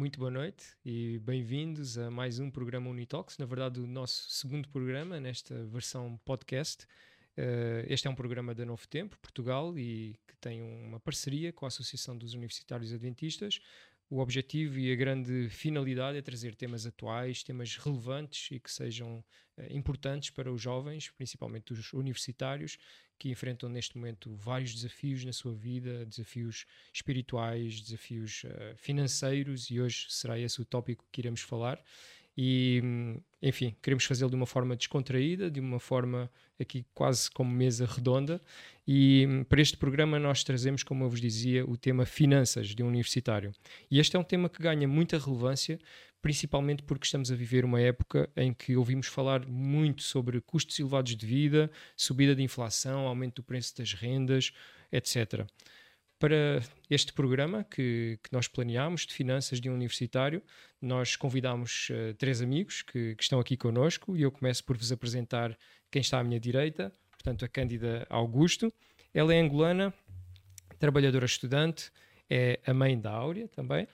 muito boa noite e bem-vindos a mais um programa Unitalks, na verdade o nosso segundo programa nesta versão podcast. Uh, este é um programa da Novo Tempo, Portugal, e que tem uma parceria com a Associação dos Universitários Adventistas. O objetivo e a grande finalidade é trazer temas atuais, temas relevantes e que sejam uh, importantes para os jovens, principalmente os universitários, que enfrentam neste momento vários desafios na sua vida, desafios espirituais, desafios uh, financeiros, e hoje será esse o tópico que iremos falar. E, enfim, queremos fazê-lo de uma forma descontraída, de uma forma aqui quase como mesa redonda. E para este programa nós trazemos, como eu vos dizia, o tema finanças de um universitário. E este é um tema que ganha muita relevância principalmente porque estamos a viver uma época em que ouvimos falar muito sobre custos elevados de vida, subida de inflação, aumento do preço das rendas, etc. Para este programa que, que nós planeámos de finanças de um universitário, nós convidámos uh, três amigos que, que, estão aqui connosco e eu começo por vos apresentar quem está à minha direita, portanto, a Cândida Augusto. Ela é angolana, trabalhadora estudante, é a mãe da Áurea também.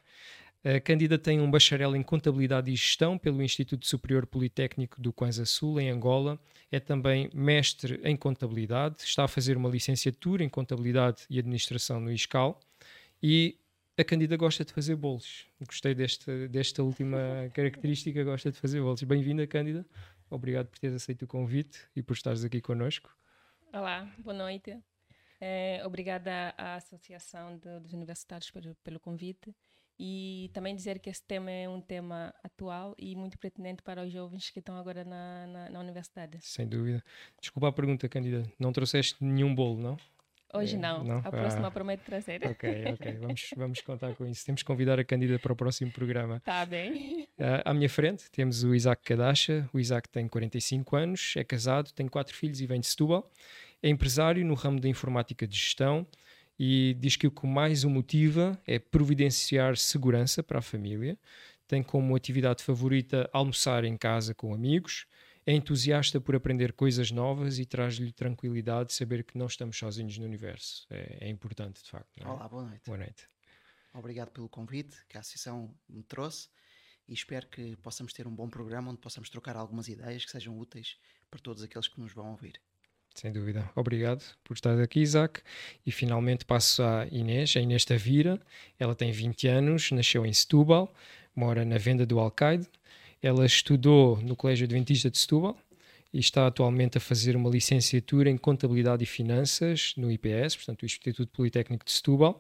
A Cândida tem um bacharel em Contabilidade e Gestão pelo Instituto Superior Politécnico do Kwanza Sul, em Angola. É também mestre em Contabilidade, está a fazer uma licenciatura em Contabilidade e Administração no ISCAL e a Cândida gosta de fazer bolos. Gostei desta, desta última característica, gosta de fazer bolos. Bem-vinda, Cândida. Obrigado por teres aceito o convite e por estares aqui connosco. Olá, boa noite. É, obrigada à Associação de, dos Universitários pelo, pelo convite e também dizer que esse tema é um tema atual e muito pertinente para os jovens que estão agora na, na, na universidade. Sem dúvida. Desculpa a pergunta, Candida. Não trouxeste nenhum bolo, não? Hoje é, não. não. A próxima ah, prometo trazer. Ok, ok. Vamos, vamos contar com isso. Temos que convidar a Candida para o próximo programa. Está bem. Uh, à minha frente temos o Isaac Kadacha. O Isaac tem 45 anos, é casado, tem quatro filhos e vem de Setúbal. É empresário no ramo da informática de gestão e diz que o que mais o motiva é providenciar segurança para a família, tem como atividade favorita almoçar em casa com amigos, é entusiasta por aprender coisas novas e traz-lhe tranquilidade saber que não estamos sozinhos no universo. É, é importante, de facto. É? Olá, boa noite. Boa noite. Obrigado pelo convite que a Associação me trouxe e espero que possamos ter um bom programa onde possamos trocar algumas ideias que sejam úteis para todos aqueles que nos vão ouvir. Sem dúvida. Obrigado por estar aqui, Isaac. E finalmente passo à Inês, a Inês Tavira. Ela tem 20 anos, nasceu em Setúbal, mora na venda do Alcaide. Ela estudou no Colégio Adventista de Setúbal e está atualmente a fazer uma licenciatura em Contabilidade e Finanças no IPS, portanto, o Instituto Politécnico de Setúbal.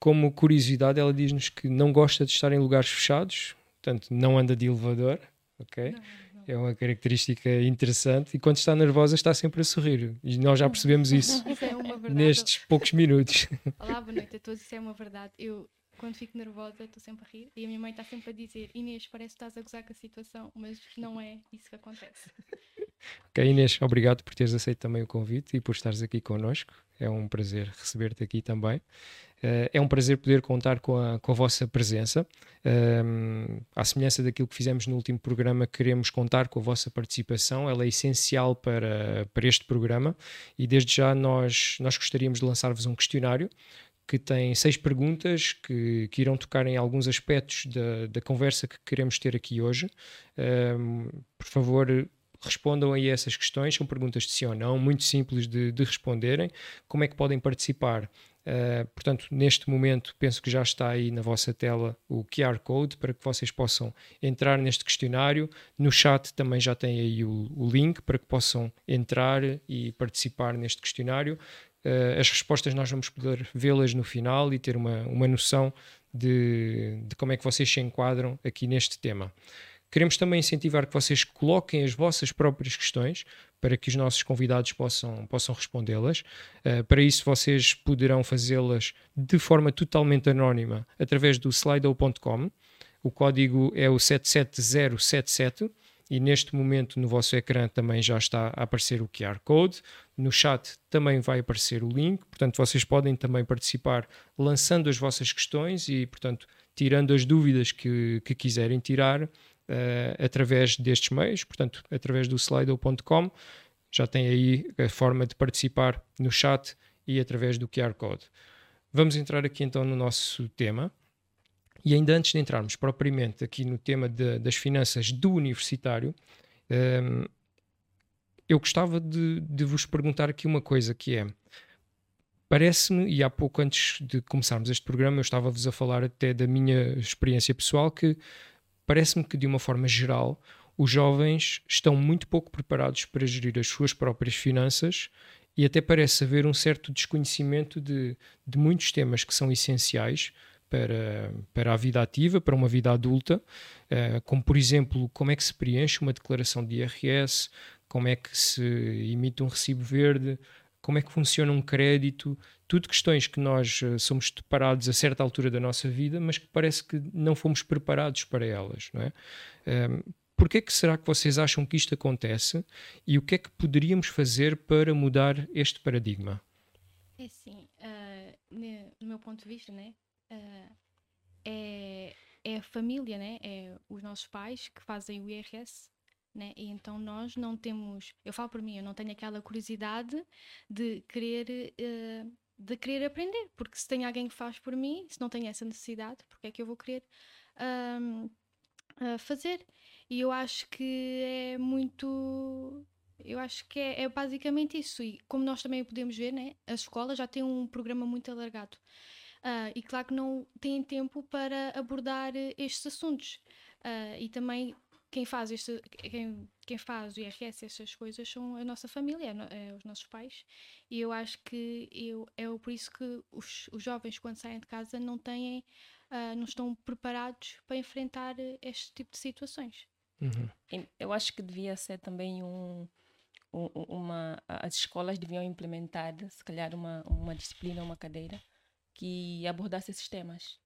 Como curiosidade, ela diz-nos que não gosta de estar em lugares fechados, portanto, não anda de elevador, ok? Não é uma característica interessante e quando está nervosa está sempre a sorrir e nós já percebemos isso, isso é nestes poucos minutos. Olá, boa noite a todos, isso é uma verdade. Eu, quando fico nervosa, estou sempre a rir e a minha mãe está sempre a dizer: Inês, parece que estás a gozar com a situação, mas não é isso que acontece. Ok, Inês, obrigado por teres aceito também o convite e por estares aqui connosco. É um prazer receber-te aqui também. Uh, é um prazer poder contar com a, com a vossa presença. Um, à semelhança daquilo que fizemos no último programa, queremos contar com a vossa participação. Ela é essencial para, para este programa e desde já nós, nós gostaríamos de lançar-vos um questionário que tem seis perguntas que, que irão tocar em alguns aspectos da, da conversa que queremos ter aqui hoje. Um, por favor, respondam aí essas questões, são perguntas de sim ou não, muito simples de, de responderem. Como é que podem participar? Uh, portanto, neste momento, penso que já está aí na vossa tela o QR Code para que vocês possam entrar neste questionário. No chat também já tem aí o, o link para que possam entrar e participar neste questionário. Uh, as respostas nós vamos poder vê-las no final e ter uma, uma noção de, de como é que vocês se enquadram aqui neste tema. Queremos também incentivar que vocês coloquem as vossas próprias questões para que os nossos convidados possam, possam respondê-las. Uh, para isso, vocês poderão fazê-las de forma totalmente anónima através do slido.com. O código é o 77077 e neste momento no vosso ecrã também já está a aparecer o QR Code. No chat também vai aparecer o link, portanto, vocês podem também participar lançando as vossas questões e, portanto, tirando as dúvidas que, que quiserem tirar uh, através destes meios, portanto, através do slido.com. Já tem aí a forma de participar no chat e através do QR Code. Vamos entrar aqui então no nosso tema. E ainda antes de entrarmos propriamente aqui no tema de, das finanças do universitário, um, eu gostava de, de, vos perguntar aqui uma coisa que é parece-me, e há pouco antes de começarmos este programa eu estava-vos a falar até da minha experiência pessoal, que parece-me que de uma forma geral os jovens estão muito pouco preparados para gerir as suas próprias finanças e até parece haver um certo desconhecimento de, de muitos temas que são essenciais para, para a vida ativa, para uma vida adulta, uh, como por exemplo, como é que se preenche uma declaração de IRS, como é que se emite um recibo verde, como é que funciona um crédito, tudo questões que nós uh, somos deparados a certa altura da nossa vida, mas que parece que não fomos preparados para elas, não é? Um, Porquê que será que vocês acham que isto acontece e o que é que poderíamos fazer para mudar este paradigma? É assim, uh, no meu ponto de vista, né, uh, é, é a família, né, é os nossos pais que fazem o IRS, né, e então nós não temos, eu falo por mim, eu não tenho aquela curiosidade de querer uh, de querer aprender, porque se tem alguém que faz por mim, se não tenho essa necessidade, porque é que eu vou querer fazer? E eu acho que é muito. Eu acho que é, é, basicamente isso. E como nós também podemos ver, né, a escola já tem um programa muito alargado. Uh, e claro que não têm tempo para abordar estes assuntos. Uh, e também quem faz, este, quem, quem faz o IRS, essas coisas, são a nossa família, é, os nossos pais. E eu acho que eu, é por isso que os, os jovens, quando saem de casa, não têm, uh, não estão preparados para enfrentar este tipo de situações. Uhum. Eu acho que devia ser também um, um, uma. As escolas deviam implementar, se calhar, uma, uma disciplina, uma cadeira que abordasse esses temas.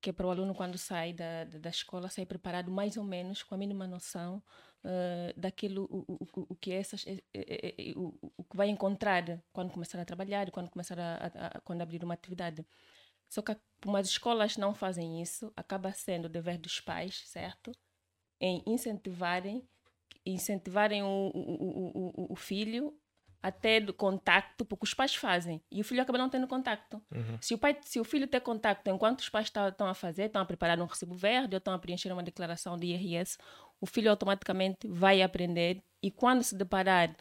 Que é para o aluno, quando sai da, da, escola, sair preparado mais ou menos, com a mínima noção uh, daquilo o, o, o que essas, o, o que vai encontrar quando começar a trabalhar quando começar a, a, quando abrir uma atividade. Só que como as escolas não fazem isso, acaba sendo o dever dos pais, certo? em incentivarem, incentivarem o, o, o, o filho até do contacto, porque os pais fazem e o filho acaba não tendo contacto. Uhum. Se, o pai, se o filho tem contacto enquanto os pais estão a fazer, estão a preparar um recibo verde ou estão a preencher uma declaração de IRS, o filho automaticamente vai aprender e quando se deparar,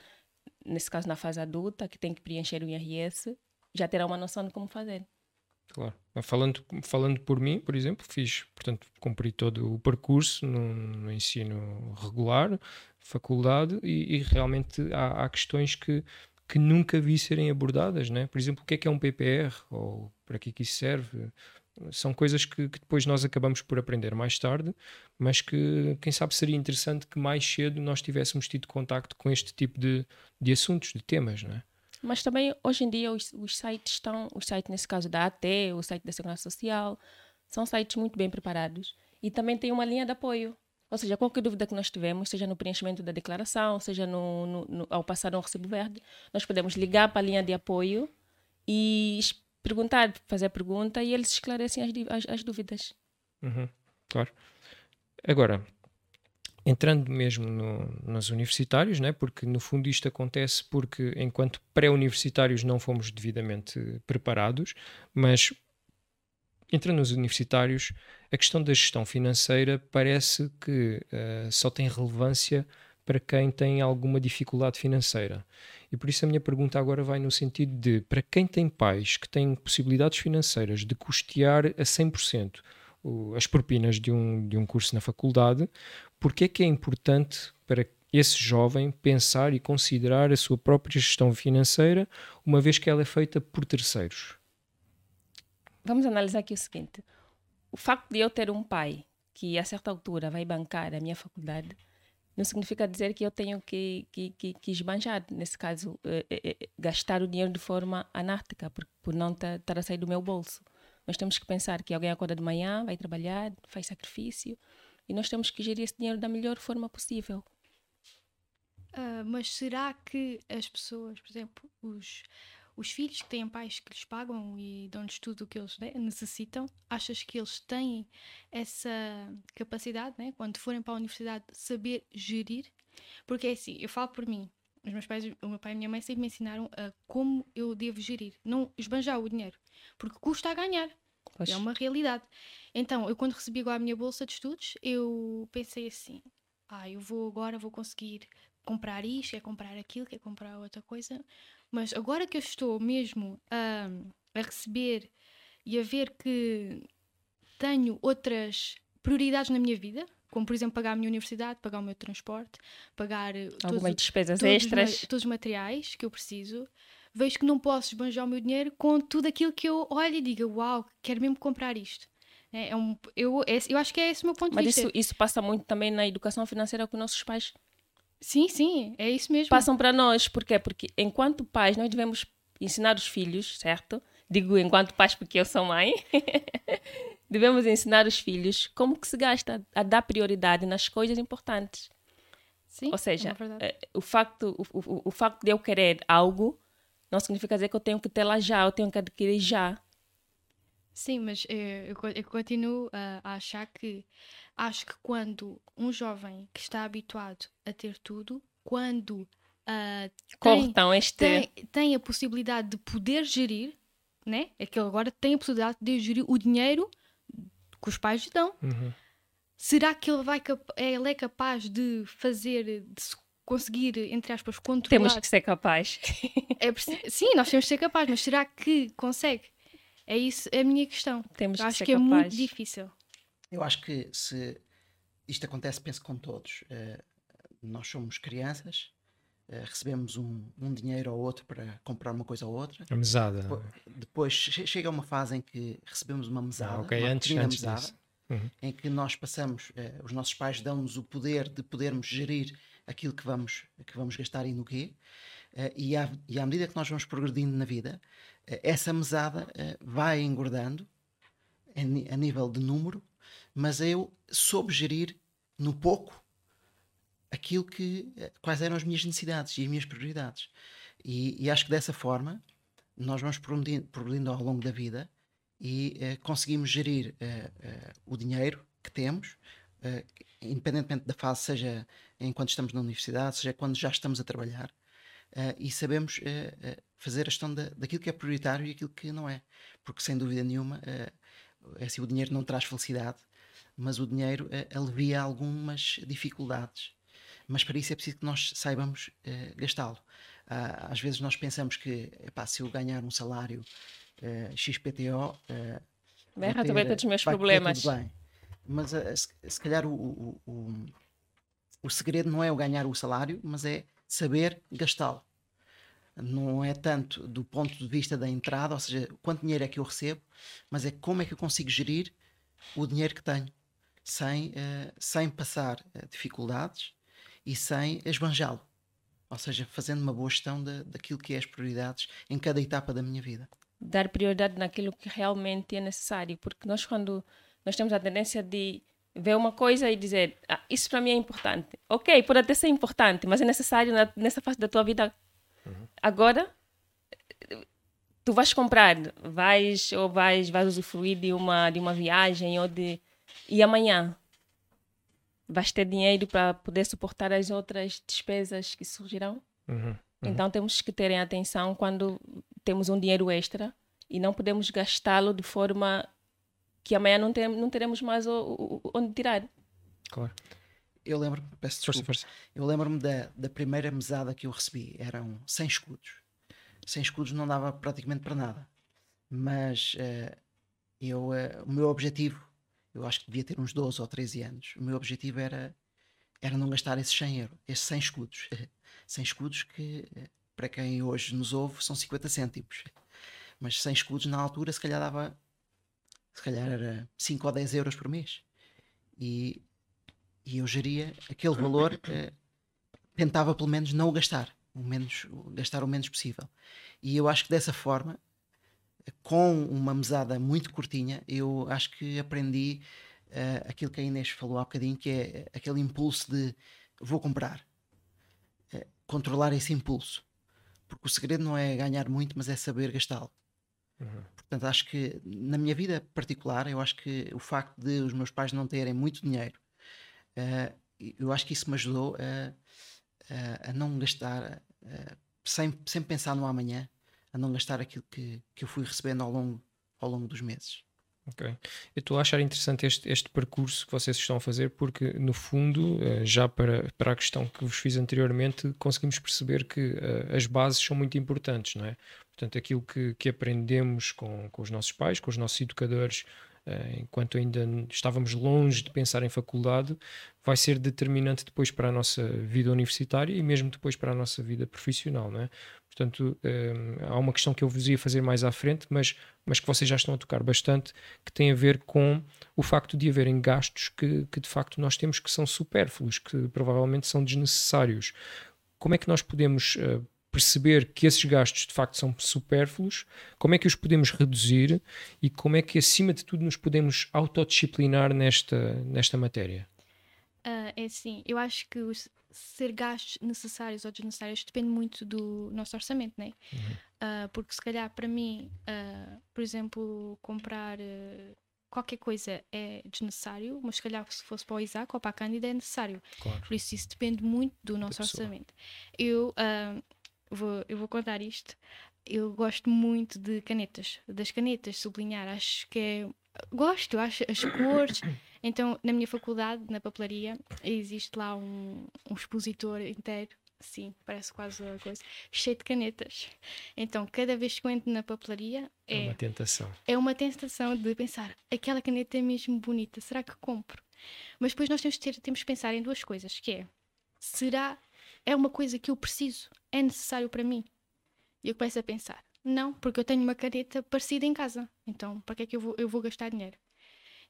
nesse caso na fase adulta, que tem que preencher o IRS, já terá uma noção de como fazer. Claro. Falando, falando por mim, por exemplo, fiz, portanto, cumpri todo o percurso no, no ensino regular, faculdade, e, e realmente há, há, questões que, que nunca vi serem abordadas, né? Por exemplo, o que é que é um PPR? Ou para que é que isso serve? São coisas que, que depois nós acabamos por aprender mais tarde, mas que, quem sabe, seria interessante que mais cedo nós tivéssemos tido contacto com este tipo de, de assuntos, de temas, não é? Mas também hoje em dia os, os sites estão, os sites nesse caso da AT, o site da Segurança Social, são sites muito bem preparados e também tem uma linha de apoio. Ou seja, qualquer dúvida que nós tivermos, seja no preenchimento da declaração, seja no, no, no ao passar um recibo verde, nós podemos ligar para a linha de apoio e perguntar, fazer a pergunta e eles esclarecem as, as, as dúvidas. Uhum, claro. Agora, entrando mesmo no, nos universitários, né? porque no fundo isto acontece porque enquanto pré-universitários não fomos devidamente preparados, mas entrando nos universitários, a questão da gestão financeira parece que uh, só tem relevância para quem tem alguma dificuldade financeira. E por isso a minha pergunta agora vai no sentido de, para quem tem pais que têm possibilidades financeiras de custear a 100% as propinas de um, de um curso na faculdade, porque é que é importante para esse jovem pensar e considerar a sua própria gestão financeira, uma vez que ela é feita por terceiros? Vamos analisar aqui o seguinte: o facto de eu ter um pai que a certa altura vai bancar a minha faculdade não significa dizer que eu tenho que, que, que, que esbanjar, nesse caso, eh, eh, eh gastar o dinheiro de forma anárquica, por, por não estar a sair do meu bolso. Nós temos que pensar que alguém acorda de manhã, vai trabalhar, faz sacrifício, e nós temos que gerir esse dinheiro da melhor forma possível. Uh, mas será que as pessoas, por exemplo, os, os filhos que têm pais que lhes pagam e dão-lhes tudo o que eles necessitam, achas que eles têm essa capacidade, né, quando forem para a universidade, de saber gerir? Porque é assim, eu falo por mim, os meus pais, o meu pai e a minha mãe sempre me ensinaram a como eu devo gerir, não esbanjar o dinheiro, porque custa a ganhar. É uma realidade. Então, eu quando recebi agora a minha bolsa de estudos, eu pensei assim: ah, eu vou agora, vou conseguir comprar isto, quer comprar aquilo, quer comprar outra coisa. Mas agora que eu estou mesmo a, a receber e a ver que tenho outras prioridades na minha vida, como por exemplo pagar a minha universidade, pagar o meu transporte, pagar eh, algumas todos, despesas todos extras, os, todos os materiais que eu preciso, vejo que não posso esbanjar o meu dinheiro com tudo aquilo que eu olho e digo, uau, quero mesmo comprar isto. É, é um, eu, eu acho que é esse o meu ponto Mas de vista. Mas isso, isso passa muito também na educação financeira com nossos pais. Sim, sim, é isso mesmo. Passam para nós, porquê? Porque enquanto pais nós devemos ensinar os filhos, certo? Digo enquanto pais porque eu sou mãe. devemos ensinar os filhos como que se gasta a dar prioridade nas coisas importantes. Sim, Ou seja, é o, facto, o, o, o facto de eu querer algo não significa dizer que eu tenho que ter lá já, eu tenho que adquirir já. Sim, mas eu, eu continuo a, a achar que acho que quando um jovem que está habituado a ter tudo, quando uh, tem, tem, tem, a possibilidade de poder gerir, né? é que ele agora tem a possibilidade de gerir o dinheiro que os pais lhe dão. Uhum. Será que ele, vai, ele é capaz de fazer, de conseguir, entre aspas, controlar? Temos que ser capazes. é, sim, nós temos que ser capazes, mas será que consegue? É isso é a minha questão. Temos Eu que acho ser que capaz. é muito difícil. Eu acho que se isto acontece, penso com todos. Uh, nós somos crianças, uh, recebemos um, um, dinheiro ou outro para comprar uma coisa ou outra. A mesada. Depois, depois chega uma fase em que recebemos uma mesada, ah, okay. uma antes, antes mesada, uhum. em que nós passamos, uh, os nossos pais dão-nos o poder de podermos gerir aquilo que vamos, que vamos gastar e no quê. e, à, e à medida que nós vamos progredindo na vida, essa mesada vai engordando a nível de número mas eu soube gerir no pouco aquilo que eh, quais eram as minhas necessidades e as minhas prioridades. E, e acho que dessa forma nós vamos progredindo, ao longo da vida e uh, conseguimos gerir uh, o dinheiro que temos, independentemente da fase, seja enquanto estamos na universidade, seja quando já estamos a trabalhar, e sabemos fazer a gestão da, daquilo que é prioritário e aquilo que não é. Porque sem dúvida nenhuma, é assim, o dinheiro não traz felicidade, mas o dinheiro uh, alivia algumas dificuldades. Mas para isso é preciso que nós saibamos uh, gastá-lo. Uh, às vezes nós pensamos que epá, se eu ganhar um salário uh, XPTO. Vai resolver os meus problemas. bem. Mas se, se, calhar o, o, o, o segredo não é o ganhar o salário, mas é saber gastá-lo não é tanto do ponto de vista da entrada, ou seja, quanto dinheiro é que eu recebo, mas é como é que eu consigo gerir o dinheiro que tenho sem, uh, sem passar uh, dificuldades e sem esbanjá-lo. Ou seja, fazendo uma boa gestão de, daquilo que é as prioridades em cada etapa da minha vida. Dar prioridade naquilo que realmente é necessário, porque nós, quando nós temos a tendência de ver uma coisa e dizer ah, isso para mim é importante. Ok, pode até ser importante, mas é necessário na, nessa fase da tua vida. Uhum. Agora, tu vais comprar, vais ou vais, vais usufruir de uma, de uma viagem ou de e amanhã vais ter dinheiro para poder suportar as outras despesas que surgirão? Uhum, uhum. Então temos que ter atenção quando temos um dinheiro extra e não podemos gastá-lo de forma que amanhã não, tem, não teremos mais o, o, onde tirar. Claro. Eu lembro-me, peço desculpa, força, força. eu lembro-me da, da primeira mesada que eu recebi, eram 100 escudos. 100 escudos não dava praticamente para nada. Mas uh, eu, uh, o meu objetivo eu acho que devia ter uns 12 ou 13 anos. O meu objetivo era, era não gastar esses 100 euros, esses 100 escudos. 100 escudos que, para quem hoje nos ouve, são 50 cêntimos. Mas 100 escudos na altura, se calhar dava, se calhar era 5 ou 10 euros por mês. E, e eu geria aquele valor, eh, tentava pelo menos não o gastar, o menos, gastar o menos possível. E eu acho que dessa forma com uma mesada muito curtinha, eu acho que aprendi uh, aquilo que a Inês falou há bocadinho, que é aquele impulso de vou comprar. Uh, controlar esse impulso. Porque o segredo não é ganhar muito, mas é saber gastá-lo. Uhum. Portanto, acho que na minha vida particular, eu acho que o facto de os meus pais não terem muito dinheiro, eu acho que isso me ajudou a, a, não gastar sem, sem pensar no amanhã a não gastar aquilo que, que eu fui recebendo ao longo, ao longo dos meses. Ok. Eu estou a achar interessante este, este percurso que vocês estão a fazer, porque, no fundo, eh, já para, para a questão que vos fiz anteriormente, conseguimos perceber que uh, as bases são muito importantes, não é? Portanto, aquilo que, que aprendemos com, com os nossos pais, com os nossos educadores, enquanto ainda estávamos longe de pensar em faculdade, vai ser determinante depois para a nossa vida universitária e mesmo depois para a nossa vida profissional, não é? Portanto, um, há uma questão que eu vos ia fazer mais à frente, mas, mas que vocês já estão a tocar bastante, que tem a ver com o facto de haverem gastos que, que de facto nós temos que são supérfluos, que provavelmente são desnecessários. Como é que nós podemos uh, perceber que esses gastos de facto são supérfluos, como é que os podemos reduzir e como é que, acima de tudo, nos podemos autodisciplinar nesta, nesta matéria? Uh, é assim, eu acho que os, ser gastos necessários ou desnecessários depende muito do nosso orçamento, né? Uhum. Uh, porque se calhar para mim, uh, por exemplo, comprar qualquer coisa é desnecessário, mas se calhar se fosse para o Isaac ou para a Cândida é necessário. Claro. Por isso isso depende muito do nosso orçamento. Eu, vou, eu vou contar isto. Eu gosto muito de canetas, das canetas, sublinhar, acho que é. Gosto, acho as cores. Então, na minha faculdade, na papelaria, existe lá um, um expositor inteiro, sim, parece quase uma coisa, cheio de canetas. Então, cada vez que eu entro na papelaria, é, é uma tentação. É uma tentação de pensar, aquela caneta é mesmo bonita, será que compro? Mas depois nós temos que, ter, temos que pensar em duas coisas, que é, será, é uma coisa que eu preciso, é necessário para mim? E eu começo a pensar, não, porque eu tenho uma caneta parecida em casa, então para que é que eu vou, eu vou gastar dinheiro?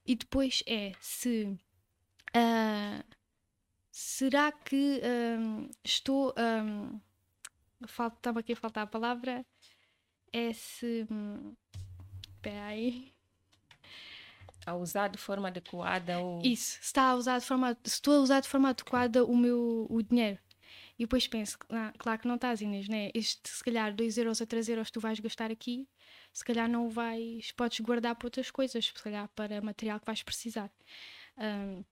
E depois é se. Uh, será que um, estou. Um, Estava aqui a faltar a palavra. É se. Espera aí. A usar de forma adequada ou... Isso, se, está a usar de forma, se estou a usar de forma adequada o meu o dinheiro. E depois penso, ah, claro que não estás, Inês, né? Este, se calhar 2 euros ou 3 euros tu vais gastar aqui, se calhar não vais, podes guardar para outras coisas, se calhar para material que vais precisar. Um,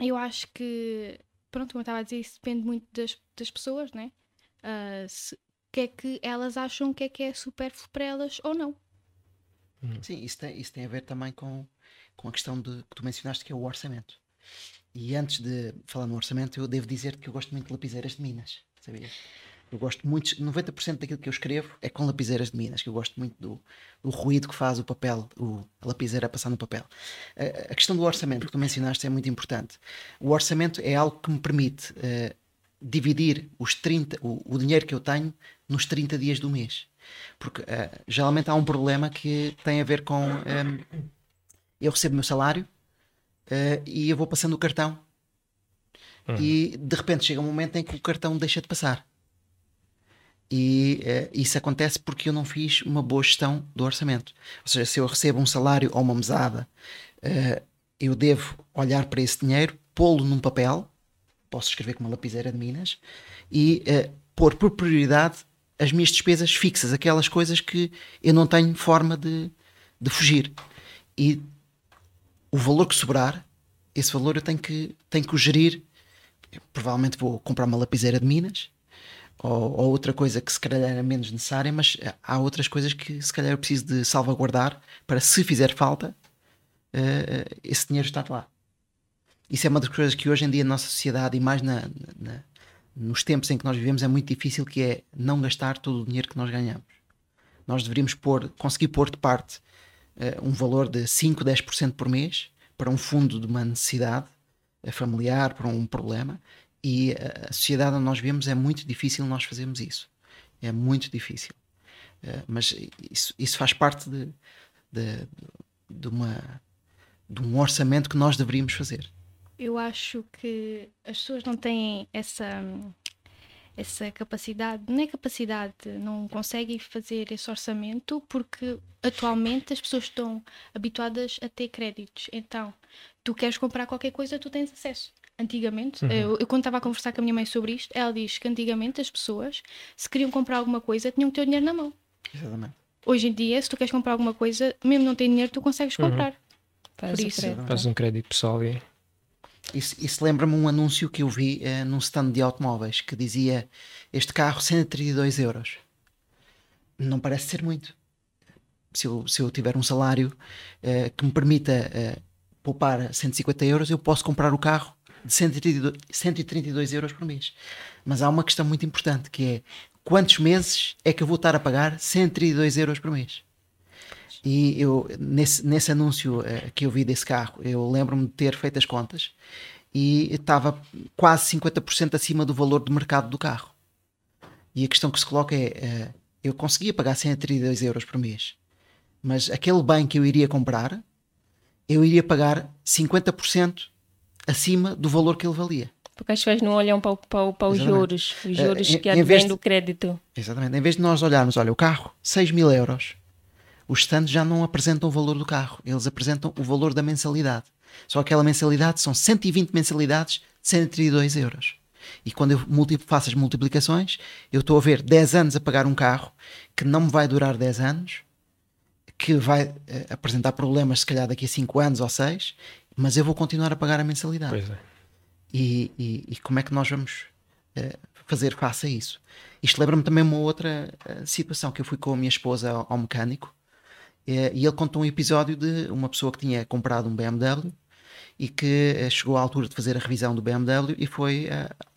eu acho que, pronto, como eu estava a dizer, isso depende muito das, das pessoas, né? Uh, se, que é que elas acham que é que é supérfluo para elas ou não. Sim, isso tem, isso tem a ver também com, com a questão de, que tu mencionaste, que é o orçamento. E antes de falar no orçamento, eu devo dizer que eu gosto muito de lapiseiras de Minas, sabias? Eu gosto muito, 90% daquilo que eu escrevo é com lapiseiras de Minas, que eu gosto muito do, do ruído que faz o papel, o, a lapiseira passar no papel. A, a, questão do orçamento que tu mencionaste é muito importante. O orçamento é algo que me permite uh, dividir os 30, o, o, dinheiro que eu tenho nos 30 dias do mês. Porque uh, geralmente há um problema que tem a ver com um, ehm, eu recebo o meu salário uh, e eu vou passando o cartão uhum. e de repente chega um momento em que o cartão deixa de passar. E uh, isso acontece porque eu não fiz uma boa gestão do orçamento. Ou seja, se eu recebo um salário ou uma mesada, uh, eu devo olhar para esse dinheiro, pô-lo num papel, posso escrever com uma lapiseira de Minas, e pôr por prioridade as minhas despesas fixas, aquelas coisas que eu não tenho forma de, de fugir. E o valor que sobrar, esse valor eu tenho que, tenho que o gerir. Eu provavelmente vou comprar uma lapiseira de Minas ou, ou, outra coisa que se calhar é menos necessária, mas há outras coisas que se calhar eu preciso de salvaguardar para se fizer falta, uh, esse dinheiro está lá. Isso é uma das coisas que hoje em dia na nossa sociedade e mais na, na, nos tempos em que nós vivemos é muito difícil, que é não gastar todo o dinheiro que nós ganhamos. Nós deveríamos pôr, conseguir pôr de parte uh, um valor de 5, 10% por mês para um fundo de uma necessidade uh, familiar, para um problema, e a sociedade onde nós vivemos é muito difícil nós fazermos isso. É muito difícil. Uh, mas isso, isso faz parte de, de, de, uma, de um orçamento que nós deveríamos fazer. Eu acho que as pessoas não têm essa essa capacidade, nem é capacidade, não conseguem fazer esse orçamento porque atualmente as pessoas estão habituadas a ter créditos. Então, tu queres comprar qualquer coisa, tu tens acesso. Antigamente, uhum. eu, eu, quando estava a conversar com a minha mãe sobre isto, ela diz que antigamente as pessoas, se queriam comprar alguma coisa, tinham que ter o dinheiro na mão. Exatamente. Hoje em dia, se tu queres comprar alguma coisa, mesmo não tem dinheiro, tu consegues uhum. comprar. Faz Por isso. Faz um crédito pessoal e isso, isso lembra-me um anúncio que eu vi uh, num stand de automóveis que dizia este carro 132 euros. Não parece ser muito. se eu, se eu tiver um salário uh, que me permita uh, poupar 150 euros, eu posso comprar o carro de 132, 132 euros por mês. Mas há uma questão muito importante que é quantos meses é que eu vou estar a pagar 132 euros por mês? E eu, nesse, nesse anúncio uh, que eu vi desse carro, eu lembro-me de ter feito as contas e estava quase 50% acima do valor de mercado do carro. E a questão que se coloca é: uh, eu conseguia pagar 132 euros por mês, mas aquele bem que eu iria comprar, eu iria pagar 50% acima do valor que ele valia. Porque as pessoas não olham para, para, para os juros, os eh, juros uh, que advêm do crédito. Exatamente. Em vez de nós olharmos, olha, o carro, 6 mil euros, os stands já não apresentam o valor do carro, eles apresentam o valor da mensalidade. Só aquela mensalidade são 120 mensalidades de 132 euros. E quando eu faço as multiplicações, eu estou a ver 10 anos a pagar um carro que não me vai durar 10 anos, que vai uh, apresentar problemas se calhar daqui a 5 anos ou 6, mas eu vou continuar a pagar a mensalidade. Pois é. E, e, e como é que nós vamos uh, fazer face a isso? Isto lembra-me também uma outra uh, situação que eu fui com a minha esposa ao, ao mecânico e ele contou um episódio de uma pessoa que tinha comprado um BMW e que chegou à altura de fazer a revisão do BMW e foi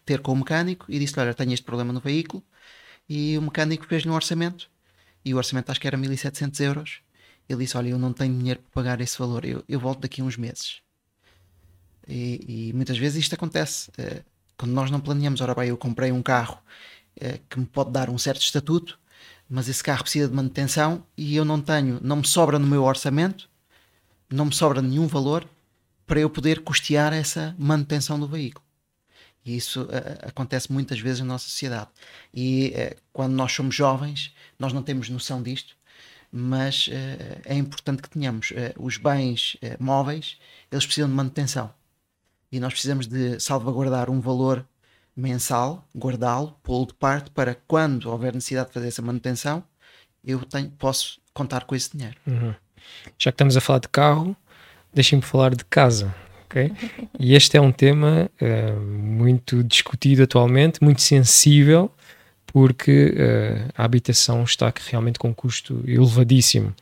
ter com o mecânico e disse: Olha, tenho este problema no veículo. E o mecânico fez-lhe um orçamento e o orçamento acho que era 1700 euros. Ele disse: Olha, eu não tenho dinheiro para pagar esse valor, eu, eu volto daqui a uns meses. E, e muitas vezes isto acontece. Uh, quando nós não planeamos, ora bem, eu comprei um carro que me pode dar um certo estatuto, mas esse carro precisa de manutenção e eu não tenho, não me sobra no meu orçamento, não me sobra nenhum valor para eu poder custear essa manutenção do veículo. E isso uh, acontece muitas vezes na nossa sociedade. E uh, quando nós somos jovens, nós não temos noção disto, mas uh, é importante que tenhamos. os bens móveis, eles precisam de manutenção. E nós precisamos de salvaguardar um valor mensal, guardá-lo, pô-lo de parte, para quando houver necessidade de fazer essa manutenção, eu tenho, posso contar com esse dinheiro. Uhum. Já que estamos a falar de carro, deixem-me falar de casa ok? E este é um tema uh, muito discutido atualmente, muito sensível, porque uh, a habitação está realmente com um custo elevadíssimo.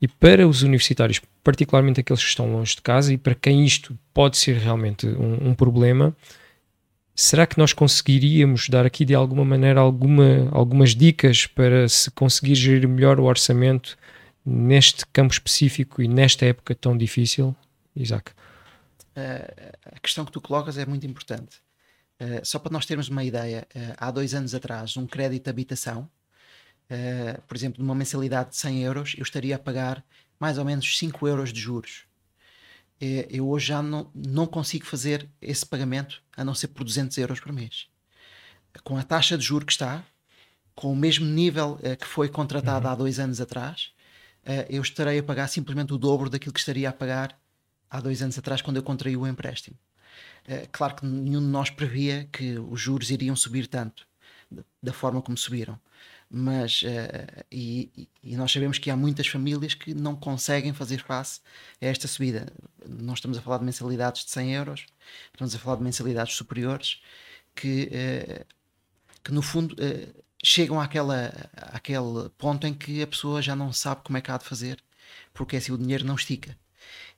E para os universitários, particularmente aqueles que estão longe de casa, e para quem isto pode ser realmente um, um problema, será que nós conseguiríamos dar aqui de alguma maneira alguma, algumas dicas para se conseguir gerir melhor o orçamento neste campo específico e nesta época tão difícil, Isaac? uh, a questão que tu colocas é muito importante. Uh, só para nós termos uma ideia, uh, há dois anos atrás, um crédito de habitação, por exemplo, numa mensalidade de 100 euros, eu estaria a pagar mais ou menos 5 euros de juros. Eu hoje já não, não consigo fazer esse pagamento a não ser por 200 euros por mês. Com a taxa de juros que está, com o mesmo nível que foi contratado uhum. há dois anos atrás, eu estarei a pagar simplesmente o dobro daquilo que estaria a pagar há dois anos atrás, quando eu contraí o empréstimo. Uh, claro que nenhum de nós previa que os juros iriam subir tanto, da forma como subiram. Mas, uh, e, e, nós sabemos que há muitas famílias que não conseguem fazer face a esta subida. Não estamos a falar de mensalidades de 100 euros, estamos a falar de mensalidades superiores que, uh, que no fundo, chegam àquela, àquele ponto em que a pessoa já não sabe como é que há de fazer, porque assim o dinheiro não estica.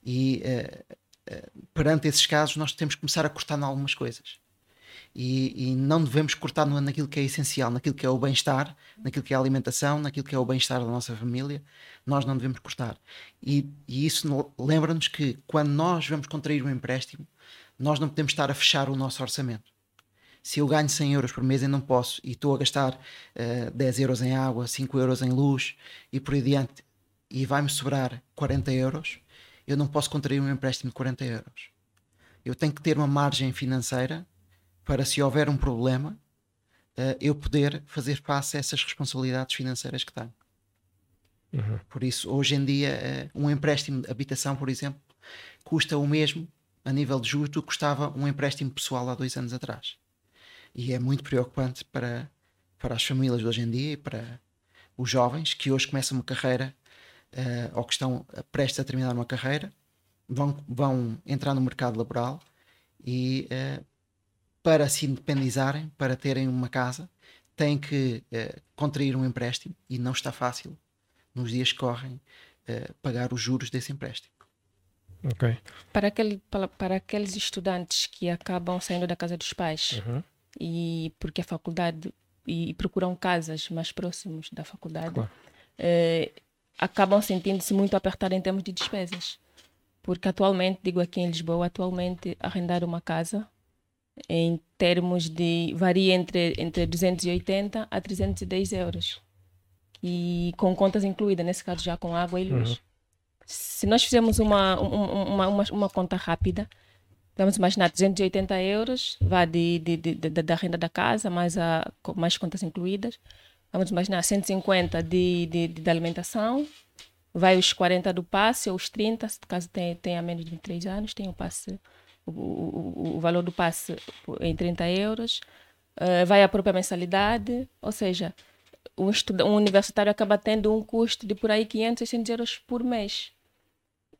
E uh, uh, perante esses casos, nós temos que começar a cortar em algumas coisas. E, e, não devemos cortar naquilo que é essencial, naquilo que é o bem-estar, naquilo que é a alimentação, naquilo que é o bem-estar da nossa família. Nós não devemos cortar. E, e isso lembra-nos que quando nós vamos contrair um empréstimo, nós não podemos estar a fechar o nosso orçamento. Se eu ganho 100 euros por mês e não posso, e estou a gastar uh, eh, 10 euros em água, 5 euros em luz e por aí adiante, e vai-me sobrar 40 euros, eu não posso contrair um empréstimo de 40 euros. Eu tenho que ter uma margem financeira para, se houver um problema, uh, eu poder fazer face a essas responsabilidades financeiras que tenho. Uhum. Por isso, hoje em dia, uh, um empréstimo de habitação, por exemplo, custa o mesmo a nível de juros do que custava um empréstimo pessoal há dois anos atrás. E é muito preocupante para, para as famílias de hoje em dia e para os jovens que hoje começam uma carreira uh, ou que estão prestes a terminar uma carreira, vão, vão entrar no mercado laboral e uh, para se independizarem, para terem uma casa, têm que uh, contrair um empréstimo e não está fácil nos dias que correm, uh, pagar os juros desse empréstimo. Okay. Para, aquele, para, para, aqueles estudantes que acabam saindo da casa dos pais uhum. e porque a faculdade e, e, procuram casas mais próximas da faculdade, claro. eh, acabam sentindo-se muito apertados em termos de despesas. Porque atualmente, digo aqui em Lisboa, atualmente arrendar uma casa em termos de varia entre, entre 280 a 310 euros. E com contas incluídas, nesse caso já com água e luz. Uhum. Se nós fizermos uma, uma, uma, uma, conta rápida, vamos imaginar 280 euros, vá de, de, de, de, da renda da casa, mais, a, mais contas incluídas. Vamos imaginar 150 de, de, de, de alimentação, vai os 40 do passe, ou os 30, se caso tenha, tenha menos de 3 anos, tem o passe, o, o, valor do passe em 30 euros, uh, vai a própria mensalidade, ou seja, um, um universitário acaba tendo um custo de por aí 500, 600 euros por mês.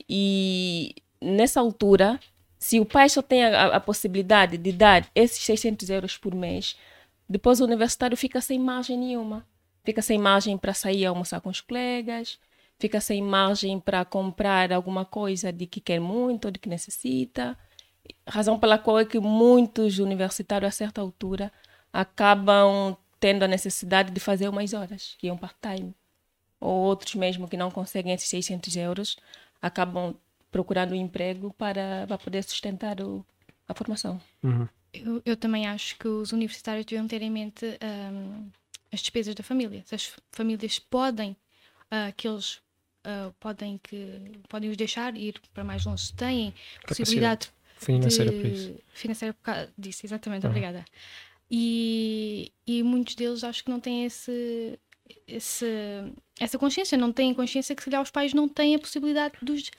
E nessa altura, se o pai só tem a, a, possibilidade de dar esses 600 euros por mês, depois o universitário fica sem margem nenhuma. Fica sem margem para sair almoçar com os colegas, fica sem margem para comprar alguma coisa de que quer muito, ou de que necessita. Razão pela qual é que muitos universitários, a certa altura, acabam tendo a necessidade de fazer umas horas, que é um part-time. Ou outros mesmo que não conseguem esses 600 euros, acabam procurando um emprego para, para poder sustentar o, a formação. Uhum. Eu, eu, também acho que os universitários deviam ter em mente um, as despesas da família. Se as famílias podem, uh, que eles uh, podem, que, podem os deixar ir para mais longe, têm possibilidade financeira de, para isso. Financeira por causa disso, exatamente, uhum. obrigada. E, e muitos deles acho que não têm esse, esse, essa consciência, não têm consciência que se calhar os pais não têm a possibilidade dos,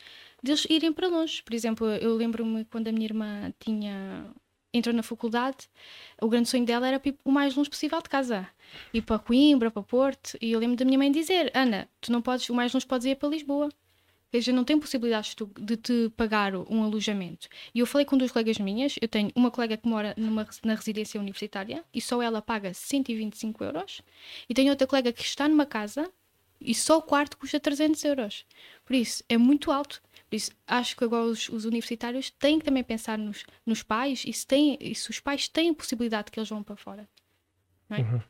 deles irem para longe. Por exemplo, eu lembro-me quando a minha irmã tinha entrou na faculdade, o grande sonho dela era ir o mais longe possível de casa. Ir para Coimbra, para Porto, e eu lembro da minha mãe dizer: Ana, tu não podes, o mais longe podes ir para Lisboa seja, não tem possibilidades de te pagar um alojamento. E eu falei com duas colegas minhas, eu tenho uma colega que mora numa, na residência universitária e só ela paga 125 euros, e tenho outra colega que está numa casa e só o quarto custa 300 euros. Por isso, é muito alto. Por isso, acho que agora os, os universitários têm que também pensar nos, nos pais e se, têm, e se os pais têm possibilidade que eles vão para fora. Não é? Uhum.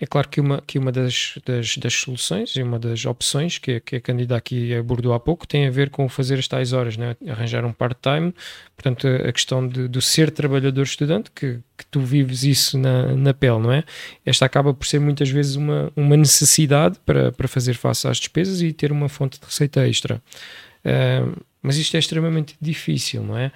É claro que uma, que uma das, das, das soluções e uma das opções que, que a Candida aqui abordou há pouco tem a ver com fazer as tais horas, né? arranjar um part-time, portanto a, questão de, do ser trabalhador-estudante, que, que tu vives isso na, na pele, não é? Esta acaba por ser muitas vezes uma, uma necessidade para, para fazer face às despesas e ter uma fonte de receita extra. Uh, mas isto é extremamente difícil, não é?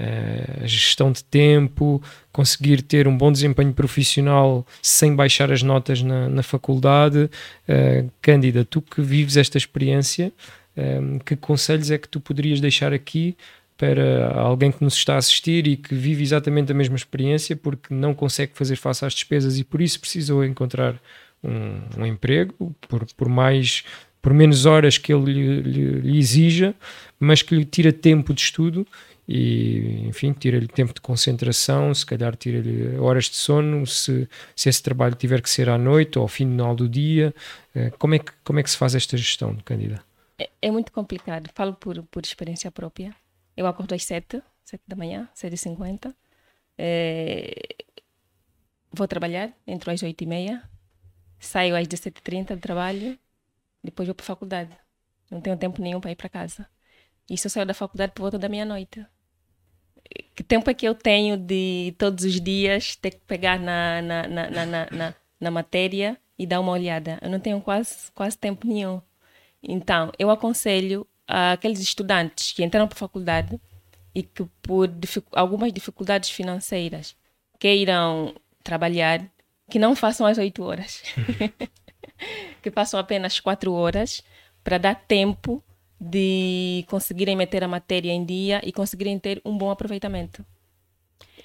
Eh, a gestão de tempo, conseguir ter um bom desempenho profissional sem baixar as notas na, na faculdade. Uh, Cândida, tu que vives esta experiência, um, que conselhos é que tu poderias deixar aqui para alguém que nos está a assistir e que vive exatamente a mesma experiência porque não consegue fazer face às despesas e por isso precisou encontrar um, um emprego por, por mais por menos horas que ele lhe, lhe, lhe exija, mas que lhe tira tempo de estudo e enfim, tira-lhe tempo de concentração, se calhar tira-lhe horas de sono, se, se esse trabalho tiver que ser à noite ou ao final do dia. Eh, como é que, como é que se faz esta gestão, Cândida? É, é muito complicado, falo por, por experiência própria. Eu acordo às 7, 7 da manhã, 7h50. É, vou trabalhar, entro às 8h30, saio às 17h30 do trabalho, depois vou para a faculdade. Não tenho tempo nenhum para ir para casa. Isso eu saio da faculdade por volta da meia-noite que tempo é que eu tenho de todos os dias ter que pegar na, na, na, na, na, na matéria e dar uma olhada? Eu não tenho quase, quase tempo nenhum. Então, eu aconselho aqueles estudantes que entraram para a faculdade e que por dific algumas dificuldades financeiras queiram trabalhar, que não façam as oito horas. que façam apenas quatro horas para dar tempo de conseguirem meter a matéria em dia e conseguirem ter um bom aproveitamento.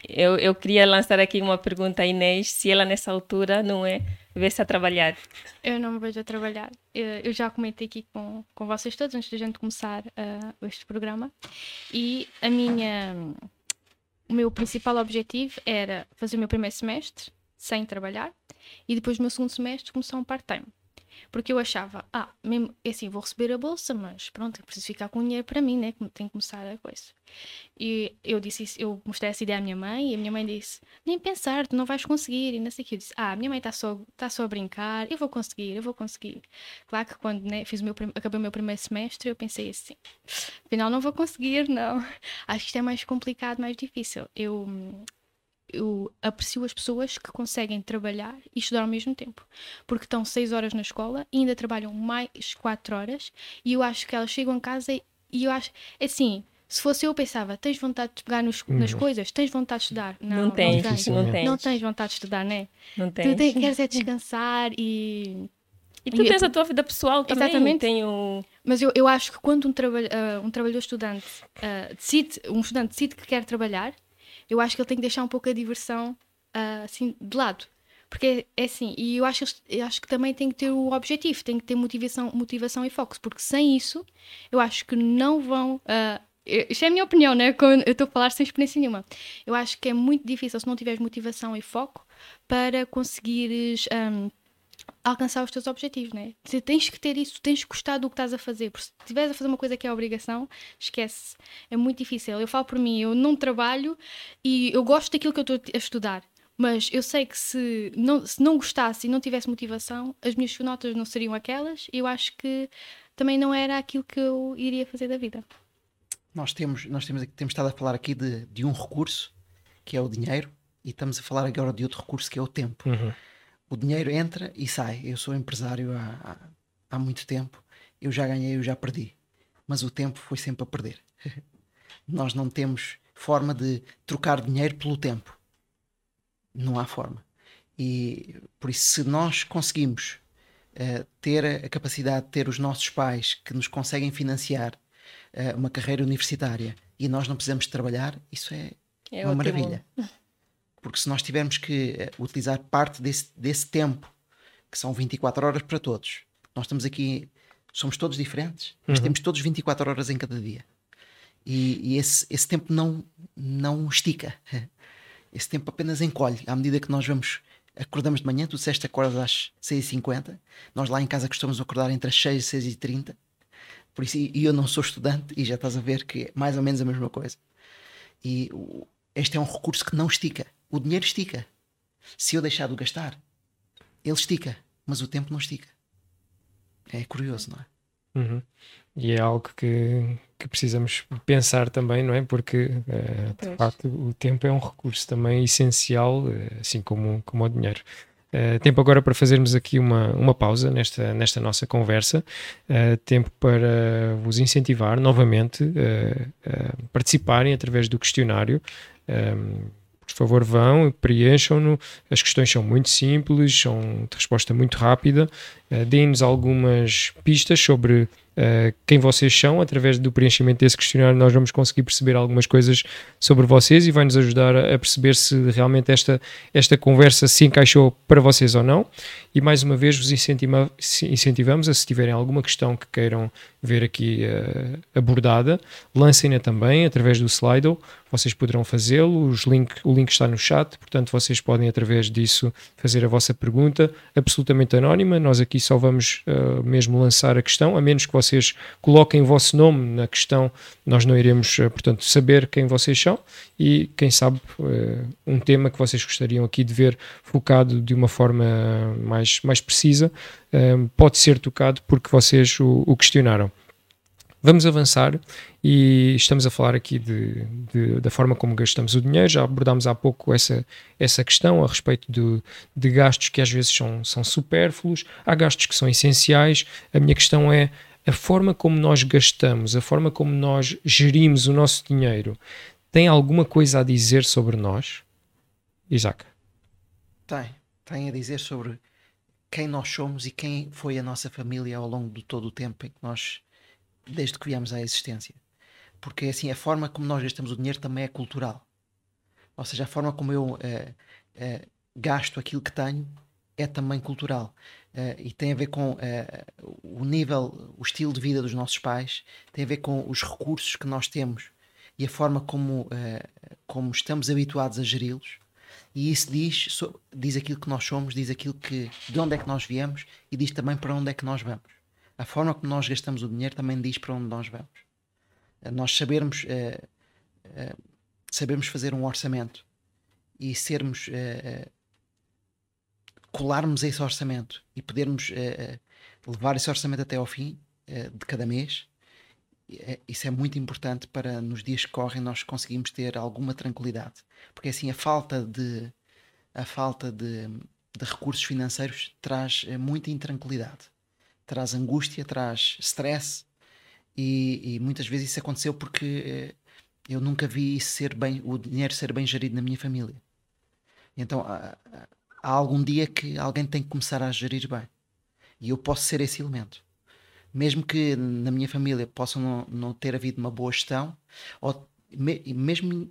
Eu, eu queria lançar aqui uma pergunta à Inês, se ela nessa altura não é ver-se a trabalhar. Eu não me vejo a trabalhar. Eu já comentei aqui com, com vocês todos antes de a gente começar uh, este programa e a minha, o meu principal objetivo era fazer o meu primeiro semestre sem trabalhar e depois no meu segundo semestre começar um part-time. Porque eu achava, ah, mesmo é assim, vou receber a bolsa, mas pronto, eu preciso ficar com dinheiro para mim, né? Tem que começar a coisa. E eu disse isso, eu mostrei essa ideia à minha mãe e a minha mãe disse: Nem pensar, tu não vais conseguir. E não sei o que. Eu disse: Ah, a minha mãe está só, tá só a brincar, eu vou conseguir, eu vou conseguir. Claro que quando né, fiz o meu, acabei o meu primeiro semestre, eu pensei assim: Afinal, não vou conseguir, não. Acho que isto é mais complicado, mais difícil. Eu eu aprecio as pessoas que conseguem trabalhar e estudar ao mesmo tempo. Porque estão seis horas na escola e ainda trabalham mais quatro horas e eu acho que elas chegam a casa e eu acho, é assim, se fosse eu, pensava, tens vontade de pegar nos, uhum. nas coisas? Tens vontade de estudar? Não, não tens, não tens. Não tens, não tens vontade de estudar, né? Não tens. Tu tens, queres é descansar e... E tu e, tens a tua vida pessoal também. Exatamente. Tenho... Mas eu, eu acho que quando um, trabalho, uh, um trabalhador estudante uh, decide, um estudante decide que quer trabalhar, eu acho que ele tem que deixar um pouco a diversão uh, assim de lado. Porque é, é assim, e eu acho, eu acho que também tem que ter o objetivo, tem que ter motivação, motivação e foco, porque sem isso eu acho que não vão. Uh, isto é a minha opinião, né? eu estou a falar sem experiência nenhuma. Eu acho que é muito difícil se não tiveres motivação e foco para conseguires. Um, alcançar os teus objetivos, né? Tu tens que ter isso, tens que gostar do que estás a fazer. Porque se estiveres a fazer uma coisa que é obrigação, esquece. É muito difícil. Eu falo por mim, eu não trabalho e eu gosto daquilo que eu estou a estudar. Mas eu sei que se não, se não gostasse e não tivesse motivação, as minhas notas não seriam aquelas e eu acho que também não era aquilo que eu iria fazer da vida. Nós temos, nós temos, temos estado a falar aqui de, de um recurso, que é o dinheiro, e estamos a falar agora de outro recurso, que é o tempo. Uhum o dinheiro entra e sai. Eu sou empresário há, há, há muito tempo. Eu já ganhei, eu já perdi. Mas o tempo foi sempre a perder. Nós não temos forma de trocar dinheiro pelo tempo. Não há forma. E por isso, se nós conseguimos uh, ter a capacidade de ter os nossos pais que nos conseguem financiar uh, uma carreira universitária e nós não precisamos trabalhar, isso é, é uma ótimo. maravilha. Porque se nós tivermos que eh, utilizar parte desse, desse tempo, que são 24 horas para todos, nós estamos aqui, somos todos diferentes, mas uhum. temos todos 24 horas em cada dia. E, e, esse, esse tempo não, não estica. Esse tempo apenas encolhe. À medida que nós vamos, acordamos de manhã, tu disseste acordas às 6h50, nós lá em casa costumamos acordar entre as 6 e 6h30. Por isso, e eu não sou estudante, e já estás a ver que é mais ou menos a mesma coisa. E este é um recurso que não estica. O dinheiro estica. Se eu deixar de gastar, ele estica, mas o tempo não estica. É curioso, não é? Uhum. E é algo que, que precisamos pensar também, não é? Porque, uh, de facto, o tempo é um recurso também essencial, uh, assim como, como o dinheiro. Uh, tempo agora para fazermos aqui uma, uma pausa nesta, nesta nossa conversa. Uh, tempo para vos incentivar novamente a participarem através do questionário. Um, por favor, vão, preencham-no. As questões são muito simples, são de resposta muito rápida. Uh, Deem-nos algumas pistas sobre uh, quem vocês são. Através do preenchimento desse questionário, nós vamos conseguir perceber algumas coisas sobre vocês e vai nos ajudar a, a perceber se realmente esta, esta conversa se encaixou para vocês ou não. E mais uma vez vos incentiva, incentivamos a se tiverem alguma questão que queiram ver aqui uh, abordada, lancem-na também através do Slido. Vocês poderão fazê-lo, link, o link está no chat, portanto vocês podem através disso fazer a vossa pergunta absolutamente anónima. Nós aqui só vamos uh, mesmo lançar a questão, a menos que vocês coloquem o vosso nome na questão, nós não iremos, uh, portanto, saber quem vocês são e quem sabe um tema que vocês gostariam aqui de ver focado de uma forma mais, mais precisa, pode ser tocado porque vocês o, o, questionaram. Vamos avançar e estamos a falar aqui de, de, da forma como gastamos o dinheiro. Já abordámos há pouco essa, essa questão a respeito de, de gastos que às vezes são, são supérfluos, há gastos que são essenciais. A minha questão é a forma como nós gastamos, a forma como nós gerimos o nosso dinheiro, tem alguma coisa a dizer sobre nós? Isaac. Tem. Tem a dizer sobre quem nós somos e quem foi a nossa família ao longo de todo o tempo em que nós, desde que viemos à existência. Porque assim, a forma como nós gastamos o dinheiro também é cultural. Ou seja, a forma como eu uh, uh, gasto aquilo que tenho é também cultural. Uh, e tem a ver com o nível, o estilo de vida dos nossos pais, tem a ver com os recursos que nós temos e a forma como, como estamos habituados a geri-los E isso diz, diz aquilo que nós somos, diz aquilo que de onde é que nós viemos e diz também para onde é que nós vamos. A forma como nós gastamos o dinheiro também diz para onde nós vamos. Eh, nós sabermos, uh, uh, sabermos fazer um orçamento e sermos uh, colarmos esse orçamento e podermos levar esse orçamento até ao fim de cada mês isso é muito importante para nos dias que correm nós conseguimos ter alguma tranquilidade porque assim a falta de a falta de, de recursos financeiros traz muita intranquilidade traz angústia traz stress e, e, muitas vezes isso aconteceu porque eh, eu nunca vi ser bem, o dinheiro ser bem gerido na minha família. Então há, há algum dia que alguém tem que começar a gerir bem. E eu posso ser esse elemento. Mesmo que na minha família possa não, não ter havido uma boa gestão, ou me, mesmo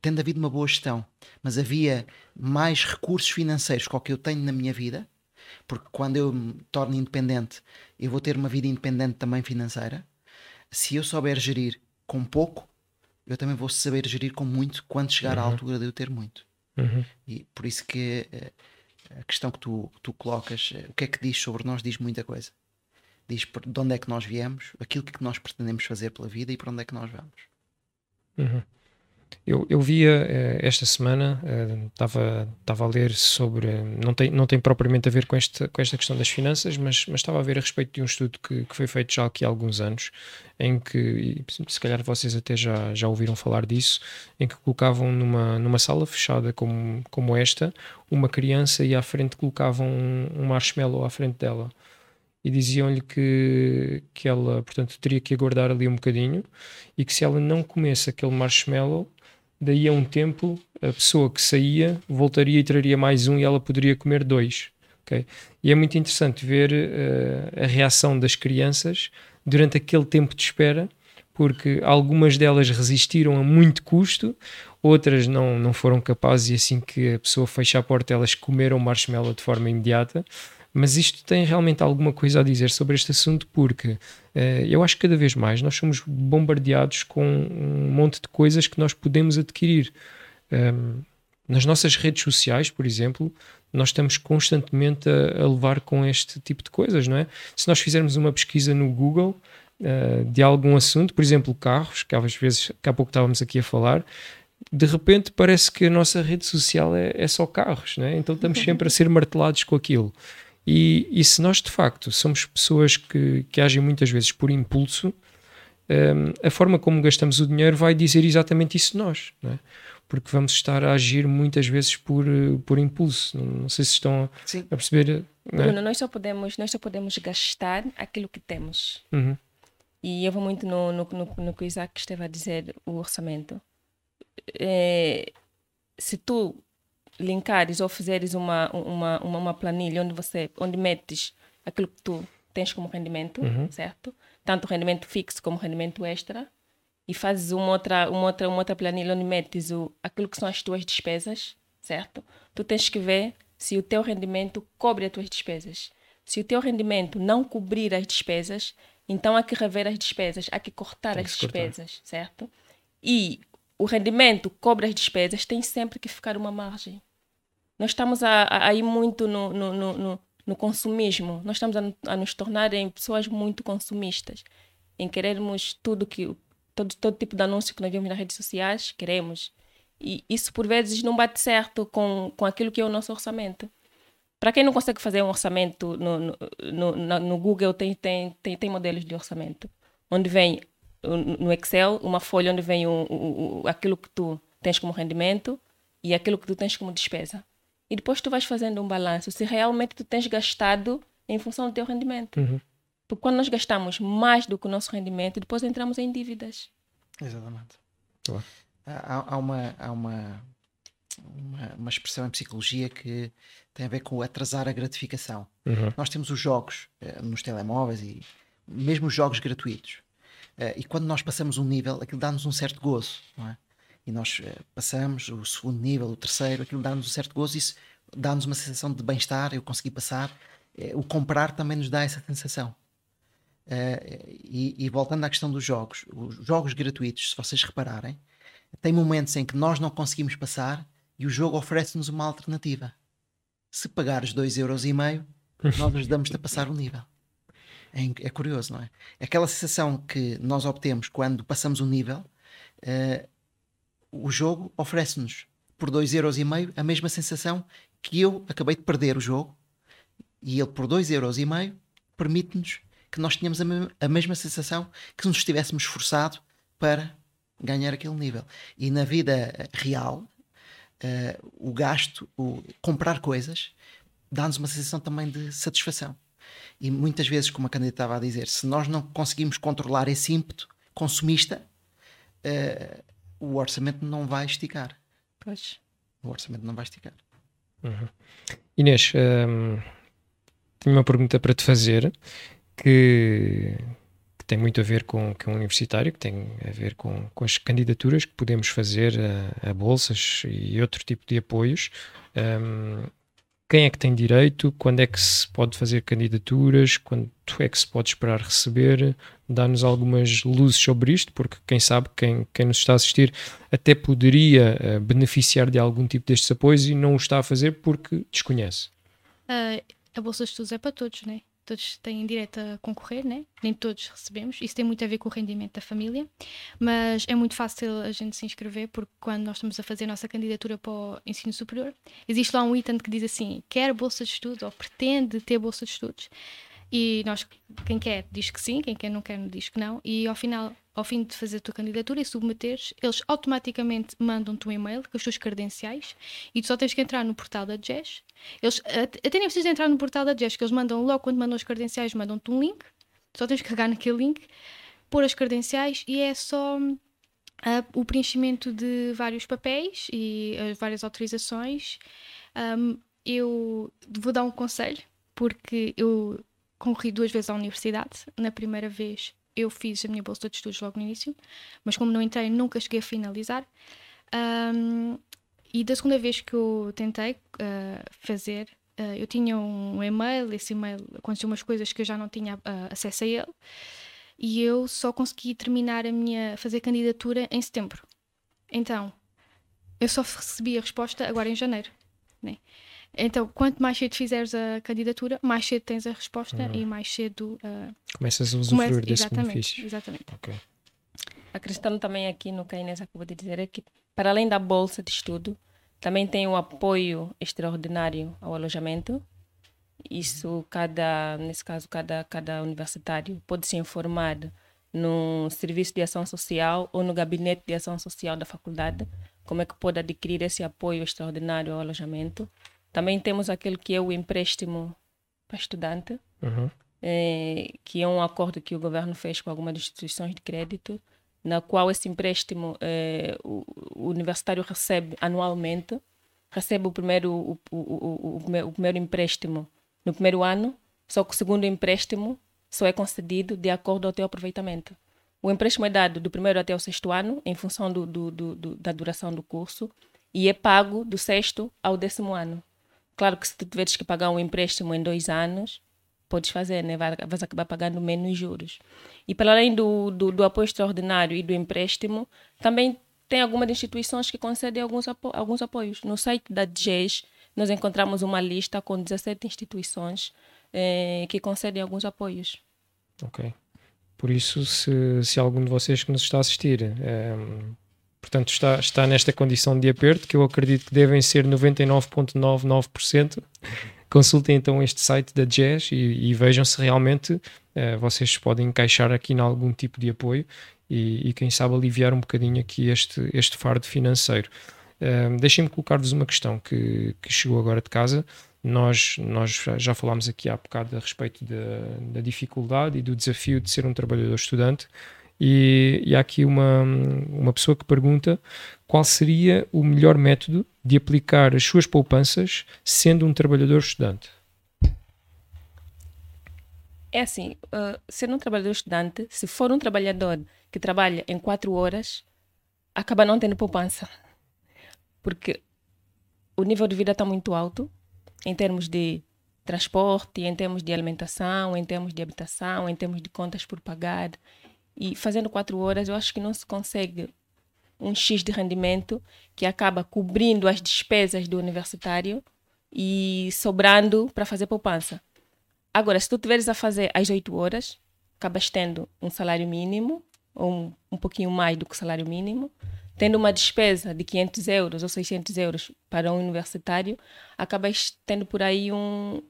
tendo havido uma boa gestão, mas havia mais recursos financeiros que o que eu tenho na minha vida, porque quando eu me torno independente, eu vou ter uma vida independente também financeira. Se eu souber gerir com pouco, eu também vou saber gerir com muito quando chegar uhum. à altura de eu ter muito. Uhum. E por isso que eh, a questão que tu, tu colocas, eh, o que é que diz sobre nós, diz muita coisa. Diz de onde é que nós viemos, aquilo que nós pretendemos fazer pela vida e para onde é que nós vamos. Uhum. Eu, eu via uh, esta semana, estava uh, a ler sobre, não tem, não tem propriamente a ver com esta, com esta questão das finanças, mas, mas estava a ver a respeito de um estudo que, que foi feito já aqui há alguns anos, em que, se calhar vocês até já, já ouviram falar disso, em que colocavam numa, numa sala fechada como, como esta, uma criança e à frente colocavam um, um marshmallow à frente dela. E diziam-lhe que, que ela, portanto, teria que aguardar ali um bocadinho e que se ela não comesse aquele marshmallow, daí a um tempo a pessoa que saía voltaria e traria mais um e ela poderia comer dois. Okay? E é muito interessante ver uh, a reação das crianças durante aquele tempo de espera, porque algumas delas resistiram a muito custo, outras não, não foram capazes, e assim que a pessoa fecha a porta, elas comeram marshmallow de forma imediata. Mas isto tem realmente alguma coisa a dizer sobre este assunto, porque uh, eu acho que cada vez mais nós somos bombardeados com um monte de coisas que nós podemos adquirir. Um, nas nossas redes sociais, por exemplo, nós estamos constantemente a, a, levar com este tipo de coisas, não é? Se nós fizermos uma pesquisa no Google uh, de algum assunto, por exemplo, carros, que às vezes, que há pouco estávamos aqui a falar, de repente parece que a nossa rede social é, é só carros, não é? Então estamos sempre a ser martelados com aquilo. E, e se nós de facto somos pessoas que, que agem muitas vezes por impulso, um, a forma como gastamos o dinheiro vai dizer exatamente isso de nós, é? porque vamos estar a agir muitas vezes por, por impulso. Não, não sei se estão a, a perceber. É? Bruno, nós só podemos nós só podemos gastar aquilo que temos. Uhum. E eu vou muito no, no, no, no que o Isaac esteve a dizer, o orçamento. É, se tu linkares ou fizeres uma, uma, uma, uma, planilha onde você onde metes aquilo que tu tens como rendimento, uhum. certo? Tanto rendimento fixo como rendimento extra, e fazes uma outra, uma outra, uma outra planilha onde metes o, aquilo que são as tuas despesas, certo? Tu tens que ver se o teu rendimento cobre as tuas despesas. Se o teu rendimento não cobrir as despesas, então há que rever as despesas, há que cortar as despesas, cortar. certo? E o rendimento cobre as despesas, tem sempre que ficar uma margem. Nós estamos a, a ir muito no, no, no, no, consumismo, nós estamos a, a nos tornar em pessoas muito consumistas, em querermos tudo que todo, todo tipo de anúncio que nós vemos nas redes sociais, queremos. E isso por vezes não bate certo com, com aquilo que é o nosso orçamento. Para quem não consegue fazer um orçamento no, no, no, no Google, tem, tem, tem, tem modelos de orçamento, onde vem no Excel uma folha onde vem o, o, o, aquilo que tu tens como rendimento e aquilo que tu tens como despesa. E depois tu vais fazendo um balanço se realmente tu tens gastado em função do teu rendimento. Uhum. Porque quando nós gastamos mais do que o nosso rendimento, depois entramos em dívidas. Exatamente. Claro. Há, há, uma, há uma, uma, uma, expressão em psicologia que tem a ver com atrasar a gratificação. Uhum. Nós temos os jogos uh, nos telemóveis e mesmo os jogos gratuitos. Uh, e quando nós passamos um nível, aquilo dá-nos um certo gozo, não é? E nós uh, passamos o segundo nível, o terceiro, aquilo dá-nos um certo gozo, isso dá-nos uma sensação de bem-estar, eu consegui passar. Uh, o comprar também nos dá essa sensação. Uh, e, e, voltando à questão dos jogos, os jogos gratuitos, se vocês repararem, tem momentos em que nós não conseguimos passar E o jogo oferece-nos uma alternativa. Se pagares 2,5€, nós ajudamos-te a passar o nível. É, é, curioso, não é? Aquela sensação que nós obtemos quando passamos um nível, uh, o jogo oferece-nos por 2,5€ a mesma sensação que eu acabei de perder o jogo e ele por 2,5€ permite-nos que nós tenhamos a, me a mesma sensação que se nos estivéssemos esforçado para ganhar aquele nível. E na vida real, uh, o gasto, o comprar coisas, dá-nos uma sensação também de satisfação. E muitas vezes, como a candidata estava a dizer, se nós não conseguimos controlar esse ímpeto consumista, uh, o orçamento não vai esticar. Pois. O orçamento não vai esticar. Uhum. Inês, um, tenho uma pergunta para te fazer que, que, tem muito a ver com, com o universitário, que tem a ver com, com as candidaturas que podemos fazer a, a bolsas e outro tipo de apoios. Um, quem é que tem direito, quando é que se pode fazer candidaturas, quanto é que se pode esperar receber, dá-nos algumas luzes sobre isto, porque quem sabe, quem, quem nos está a assistir, até poderia uh, beneficiar de algum tipo destes apoios e não o está a fazer porque desconhece. Uh, a Bolsa de Estudos é para todos, né? Todos têm direito a concorrer, né? nem todos recebemos. Isso tem muito a ver com o rendimento da família, mas é muito fácil a gente se inscrever porque quando nós estamos a fazer a nossa candidatura para o ensino superior, existe lá um item que diz assim: quer bolsa de estudos ou pretende ter bolsa de estudos. E nós, quem quer, diz que sim, quem quer não quer, diz que não. E ao final, ao fim de fazer a tua candidatura e submeteres, eles automaticamente mandam-te um e-mail com as tuas credenciais e tu só tens que entrar no portal da JES. Eles até nem precisas entrar no portal da JES, que eles mandam logo quando mandam as credenciais, mandam-te um link. Só tens que carregar naquele link, pôr as credenciais e é só uh, o preenchimento de vários papéis e as várias autorizações. Um, eu vou dar um conselho, porque eu concorri duas vezes à universidade. Na primeira vez eu fiz a minha bolsa de estudos logo no início, mas como não entrei, nunca cheguei a finalizar. Um, e da segunda vez que eu tentei uh, fazer, uh, eu tinha um e-mail, esse e-mail aconteceu umas coisas que eu já não tinha uh, acesso a ele, e eu só consegui terminar a minha, fazer candidatura em setembro. Então, eu só recebi a resposta agora em janeiro. Né? Então, quanto mais cedo fizeres a candidatura, mais cedo tens a resposta uhum. e mais cedo uh, começas a usufruir começa, desse exatamente, benefício. Exatamente. Okay. Acrescentando também aqui no que a Inês acabou de dizer, é que para além da bolsa de estudo, também tem o apoio extraordinário ao alojamento. Isso, cada, nesse caso, cada, cada universitário pode se informar no serviço de ação social ou no gabinete de ação social da faculdade, como é que pode adquirir esse apoio extraordinário ao alojamento. Também temos aquele que é o empréstimo para estudante, uhum. é, que é um acordo que o governo fez com algumas instituições de crédito, na qual esse empréstimo é, o, o, universitário recebe anualmente, recebe o primeiro, o, o, o, primeiro empréstimo no primeiro ano, só que o segundo empréstimo só é concedido de acordo ao teu aproveitamento. O empréstimo é dado do primeiro até o sexto ano, em função do, do, do, da duração do curso, e é pago do sexto ao décimo ano. Claro que se tu tiveres que pagar um empréstimo em dois anos, podes fazer, né? Vais acabar pagando menos juros. E para além do, do, do, apoio extraordinário e do empréstimo, também tem algumas instituições que concedem alguns, apo alguns apoios. No site da DGES, nós encontramos uma lista com 17 instituições eh, que concedem alguns apoios. Ok. Por isso, se, se algum de vocês que nos está a assistir eh, Portanto, está, está nesta condição de aperto, que eu acredito que devem ser 99,99%. Consultem então este site da Jazz e, e vejam se realmente uh, vocês podem encaixar aqui em algum tipo de apoio e, e, quem sabe aliviar um bocadinho aqui este, este fardo financeiro. Uh, Deixem-me colocar-vos uma questão que, que chegou agora de casa. Nós, nós já falámos aqui há bocado a respeito da, da dificuldade e do desafio de ser um trabalhador estudante. E, e há aqui uma, uma pessoa que pergunta qual seria o melhor método de aplicar as suas poupanças sendo um trabalhador estudante. É assim, uh, sendo um trabalhador estudante, se for um trabalhador que trabalha em quatro horas, acaba não tendo poupança. Porque o nível de vida está muito alto em termos de transporte, em termos de alimentação, em termos de habitação, em termos de contas por pagar. E fazendo quatro horas, eu acho que não se consegue um X de rendimento que acaba cobrindo as despesas do universitário e sobrando para fazer poupança. Agora, se tu tiveres a fazer às 8 horas, acabas tendo um salário mínimo, ou um, um pouquinho mais do que o salário mínimo, tendo uma despesa de 500 euros ou 600 euros para um universitário, acabas tendo por aí um,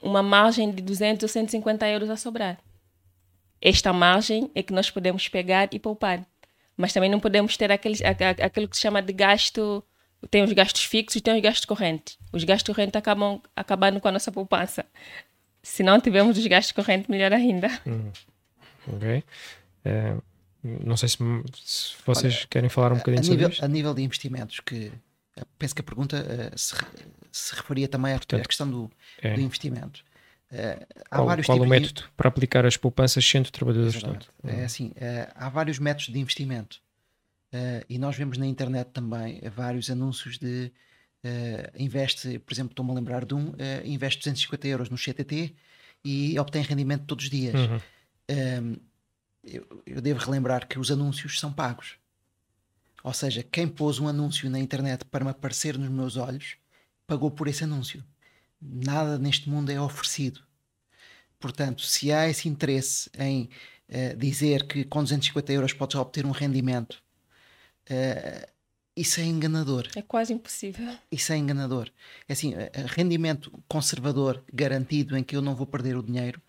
uma margem de 200 ou 150 euros a sobrar. Esta margem é que nós podemos pegar e poupar. Mas também não podemos ter aquele, aquilo que se chama de gasto. Tem os gastos fixos e tem os gastos correntes. Os gastos correntes acabam acabando com a nossa poupança. Se não tivermos os gastos correntes, melhor ainda. Hum. Ok. É, não sei se, se vocês Olha, querem falar um bocadinho a sobre nível, isto. A nível de investimentos, que penso que a pergunta uh, se, se, referia também à, Portanto, à questão do, é. do investimento. Uh, há qual, vários qual o método de... para aplicar as poupanças sendo trabalhador do Estado? É assim, uh, há vários métodos de investimento uh, e nós vemos na internet também vários anúncios de investe, por exemplo, estou-me a lembrar de um, investe 250 euros no CTT e obtém rendimento todos os dias. Uhum. Ehm, eu, eu devo relembrar que os anúncios são pagos. Ou seja, quem pôs um anúncio na internet para me aparecer nos meus olhos pagou por esse anúncio nada neste mundo é oferecido. Portanto, se há esse interesse em uh, dizer que com 250 euros podes obter um rendimento, uh, isso é enganador. É quase impossível. Isso é enganador. É assim, uh, rendimento conservador garantido em que eu não vou perder o dinheiro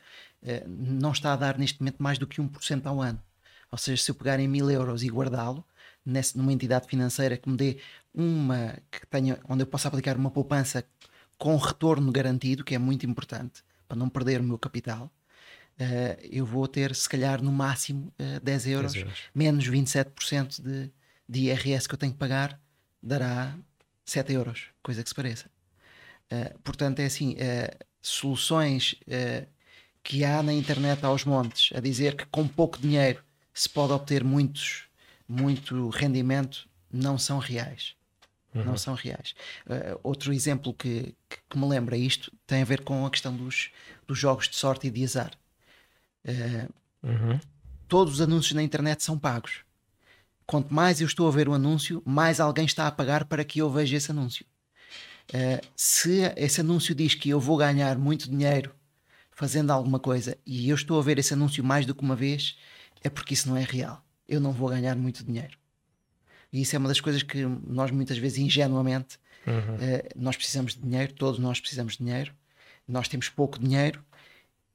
não está a dar neste momento mais do que 1% ao ano. Ou seja, se eu pegar em mil euros e guardá-lo numa entidade financeira que me dê uma que tenha onde eu possa aplicar uma poupança com retorno garantido, que é muito importante para não perder o meu capital, uh, eu vou ter, se calhar, no máximo uh, 10, euros, 10 euros, menos 27% de, de IRS que eu tenho que pagar, dará 7 euros, coisa que se pareça. Uh, portanto, é assim: soluções que há na internet aos montes a dizer que com pouco dinheiro se pode obter muitos, muito rendimento não são reais uhum. não são reais. Uh, outro exemplo que, que, me lembra isto tem a ver com a questão dos, dos jogos de sorte e de azar. Uh, uhum. Todos os anúncios na internet são pagos. Quanto mais eu estou a ver o anúncio, mais alguém está a pagar para que eu veja esse anúncio. Uh, se esse anúncio diz que eu vou ganhar muito dinheiro fazendo alguma coisa e eu estou a ver esse anúncio mais do que uma vez, é porque isso não é real. Eu não vou ganhar muito dinheiro. E isso é uma das coisas que nós muitas vezes ingenuamente uhum. uh, nós precisamos de dinheiro, todos nós precisamos de dinheiro, nós temos pouco dinheiro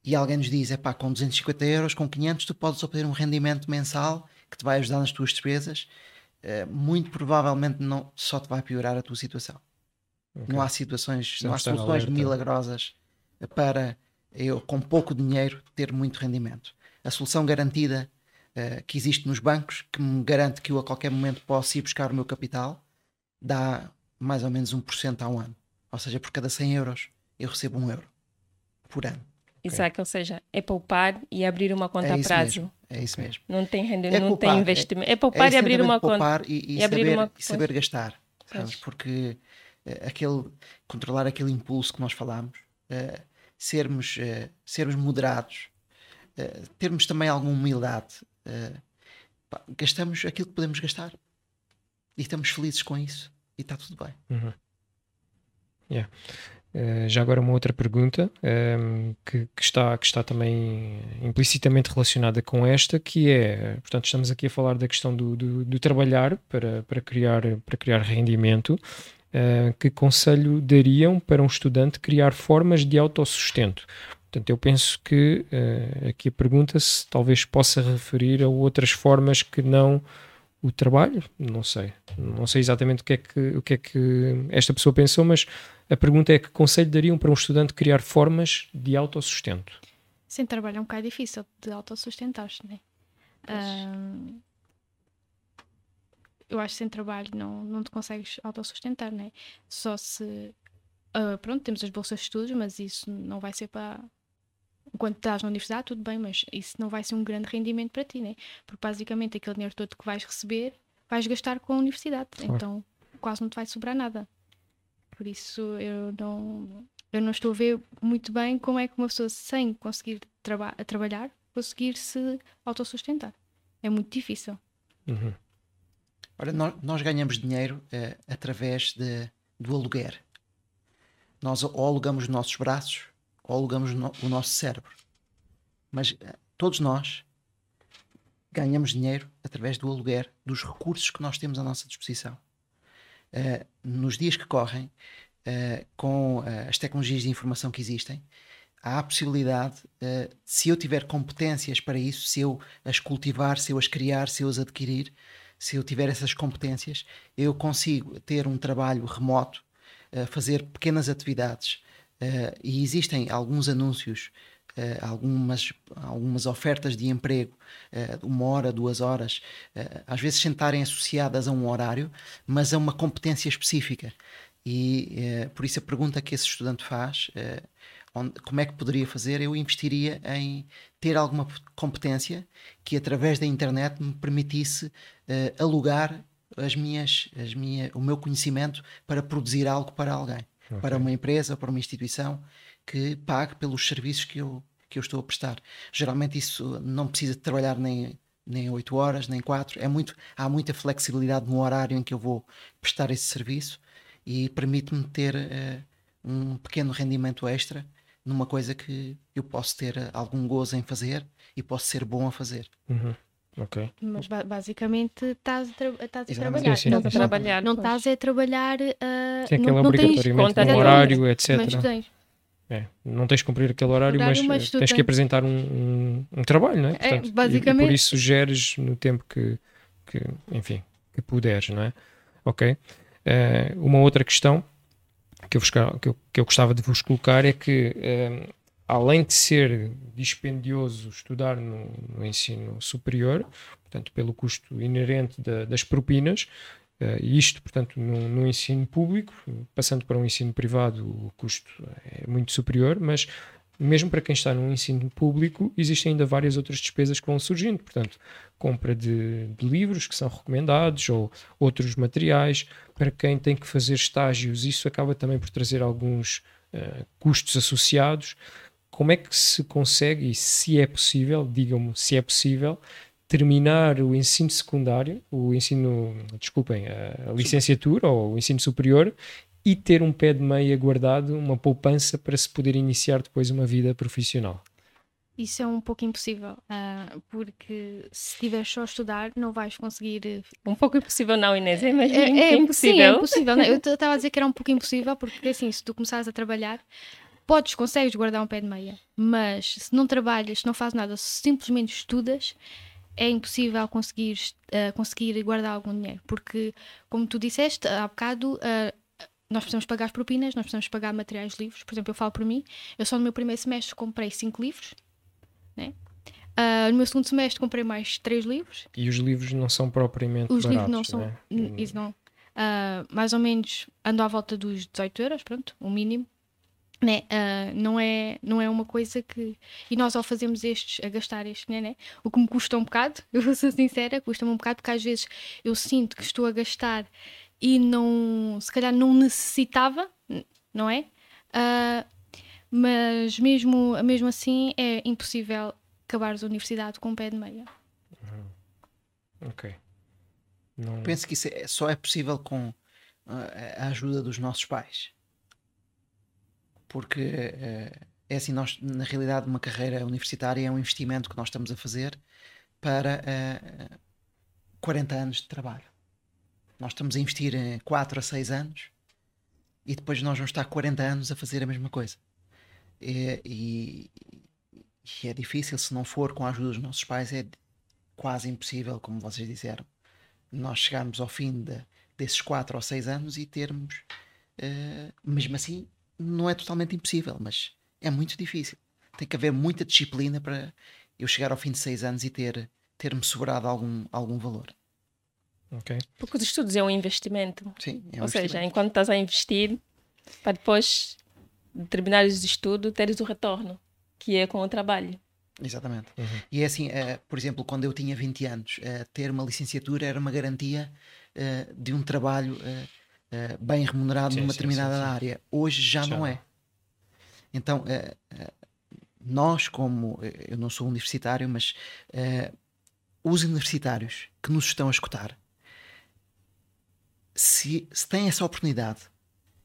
e alguém nos diz: é pá, com 250 euros, com 500, tu podes obter um rendimento mensal que te vai ajudar nas tuas despesas. Uh, muito provavelmente não, só te vai piorar a tua situação. Okay. Não há situações, não há soluções milagrosas para eu, com pouco dinheiro, ter muito rendimento. A solução garantida uh, que existe nos bancos, que me garante que eu a qualquer momento posso ir buscar o meu capital, dá mais ou menos 1% ao ano. Ou seja, por cada 100 euros eu recebo um euro por ano. Exato, okay. ou seja, é poupar e abrir uma conta é a prazo. Mesmo, é isso mesmo. Não tem rendimento, é não poupar, tem investimento. É, é poupar é e abrir uma poupar conta. E, e, e saber, uma... e saber gastar. Sabes? Porque uh, aquele, controlar aquele impulso que nós falámos, uh, sermos, uh, sermos moderados, termos também alguma humildade, uh, pá, gastamos aquilo que podemos gastar e estamos felizes com isso e está tudo bem. Uhum. Yeah. Uh, já agora uma outra pergunta um, ehm, que, que, está, que está também implicitamente relacionada com esta, que é, portanto, estamos aqui a falar da questão do, do, do trabalhar para, para, criar, para criar rendimento. Uh, que conselho dariam para um estudante criar formas de autossustento? Portanto, eu penso que uh, aqui a pergunta se talvez possa referir a outras formas que não o trabalho, não sei. Não sei exatamente o que é que, o que, é que esta pessoa pensou, mas a pergunta é que conselho dariam para um estudante criar formas de autossustento? Sem trabalho é um bocado difícil de autossustentar-se, não é? eu acho que sem trabalho não, não te consegues autossustentar, não é? Só se. Uh, pronto, temos as bolsas de estudos, mas isso não vai ser para, enquanto estás na universidade, tudo bem, mas isso não vai ser um grande rendimento para ti, né? Porque basicamente aquele dinheiro todo que vais receber vais gastar com a universidade, claro. então quase não te vai sobrar nada. Por isso eu não, eu não estou a ver muito bem como é que uma pessoa sem conseguir traba trabalhar conseguir se autossustentar. É muito difícil. Uhum. Ora, nós, nós ganhamos dinheiro uh, através de, do aluguer. Nós ou alugamos os nossos braços ou alugamos o nosso cérebro. Mas uh, todos nós ganhamos dinheiro através do aluguer dos recursos que nós temos à nossa disposição. Uh, nos dias que correm, uh, com uh, as tecnologias de informação que existem, há a possibilidade, se eu tiver competências para isso, se eu as cultivar, se eu as criar, se eu as adquirir, se eu tiver essas competências, eu consigo ter um trabalho remoto, fazer pequenas atividades. E existem alguns anúncios uh, algumas, algumas ofertas de emprego, uh, uma hora, duas horas, uh, às vezes sentarem associadas a um horário, mas a uma competência específica. E por isso a pergunta que esse estudante faz, onde, como é que poderia fazer, eu investiria em ter alguma competência que através da internet me permitisse alugar as minhas, as minha, o meu conhecimento para produzir algo para alguém, okay. para uma empresa, para uma instituição que pague pelos serviços que eu, que eu estou a prestar. Geralmente isso não precisa de trabalhar nem nem 8 horas, nem 4. É muito, há muita flexibilidade no horário em que eu vou prestar esse serviço e permite-me ter uh, um pequeno rendimento extra numa coisa que eu posso ter eh, algum gozo em fazer e posso ser bom a fazer. Uhum. Ok. Mas basicamente estás a, tra estás a trabalhar. Sim, sim, não, não, trabalhar, não estás a trabalhar. Uh, Sim, não, não tens conta, um horário, etc. Mas tens. É, não tens de cumprir aquele horário, horário mas, mas tens, que apresentar um, um, um trabalho, não é? Portanto, é basicamente. E, e, por isso geres no tempo que, que, enfim, que puderes, não é? Ok? Uh, uma outra questão que eu, que, eu, que eu gostava de vos colocar é que, uh, além de ser dispendioso estudar no, no, ensino superior, portanto, pelo custo inerente da, das propinas, Uh, isto, portanto, no, no, ensino público, passando para um ensino privado, o custo é muito superior, mas mesmo para quem está no ensino público, existem ainda várias outras despesas que vão surgindo. Portanto, compra de, de livros que são recomendados ou outros materiais. Para quem tem que fazer estágios, isso acaba também por trazer alguns uh, custos associados. Como é que se consegue, e se é possível, digam-me se é possível, terminar o ensino secundário, o ensino, desculpem, a licenciatura ou o ensino superior e ter um pé de meia guardado, uma poupança para se poder iniciar depois uma vida profissional? Isso é um pouco impossível, uh, porque se estiveres só a estudar, não vais conseguir. Eh, um pouco impossível, não, Inês? É, é, é, é impossível. Sim, é impossível. Né? Eu estava a dizer que era um pouco impossível, porque assim, se tu começares a trabalhar, podes, consegues guardar um pé de meia, mas se não trabalhas, se não fazes nada, se simplesmente estudas, é impossível conseguir, uh, conseguir guardar algum dinheiro, porque, como tu disseste há bocado, uh, nós precisamos pagar as propinas, nós precisamos pagar materiais livros. Por exemplo, eu falo por mim, eu só no meu primeiro semestre comprei 5 livros, né? Uh, no meu segundo semestre comprei mais 3 livros. E os livros não são propriamente os baratos, livros não são, né? isso não. Uh, mais ou menos ando à volta dos 18 euros, pronto, o mínimo né? Uh, não, é, não é uma coisa que. E nós, ao fazermos estes, a gastar estes, né, né? o que me custa um bocado, eu vou ser sincera, custa-me um bocado, porque às vezes eu sinto que estou a gastar e não. se calhar não necessitava, não é? Uh, mas mesmo, mesmo assim é impossível acabares a universidade com um pé de meia. Uhum. Ok. Não... Penso que isso é, só é possível com a ajuda dos nossos pais porque uh, é assim, nós, na realidade, uma carreira universitária é um investimento que nós estamos a fazer para uh, eh, 40 anos de trabalho. Nós estamos a investir em 4 a 6 anos e depois nós vamos estar 40 anos a fazer a mesma coisa. E, e, e é difícil, se não for com a ajuda dos nossos pais, é quase impossível, como vocês disseram, nós chegarmos ao fim de, desses 4 ou 6 anos e termos, uh, mesmo assim, não é totalmente impossível, mas é muito difícil. Tem que haver muita disciplina para eu chegar ao fim de seis anos e ter ter-me sobrado algum, algum valor. Ok. Porque os estudos é um investimento. Sim, é um Ou seja, enquanto estás a investir, para depois de terminares os estudos, teres o retorno, que é com o trabalho. Exatamente. Uhum. E é assim, uh, por exemplo, quando eu tinha 20 anos, uh, ter uma licenciatura era uma garantia uh, de um trabalho uh, bem remunerado sim, numa sim, determinada sim, área. Hoje já, já não é. Então, uh, nós, como eu não sou universitário, mas os universitários que nos estão a escutar, se, se têm essa oportunidade,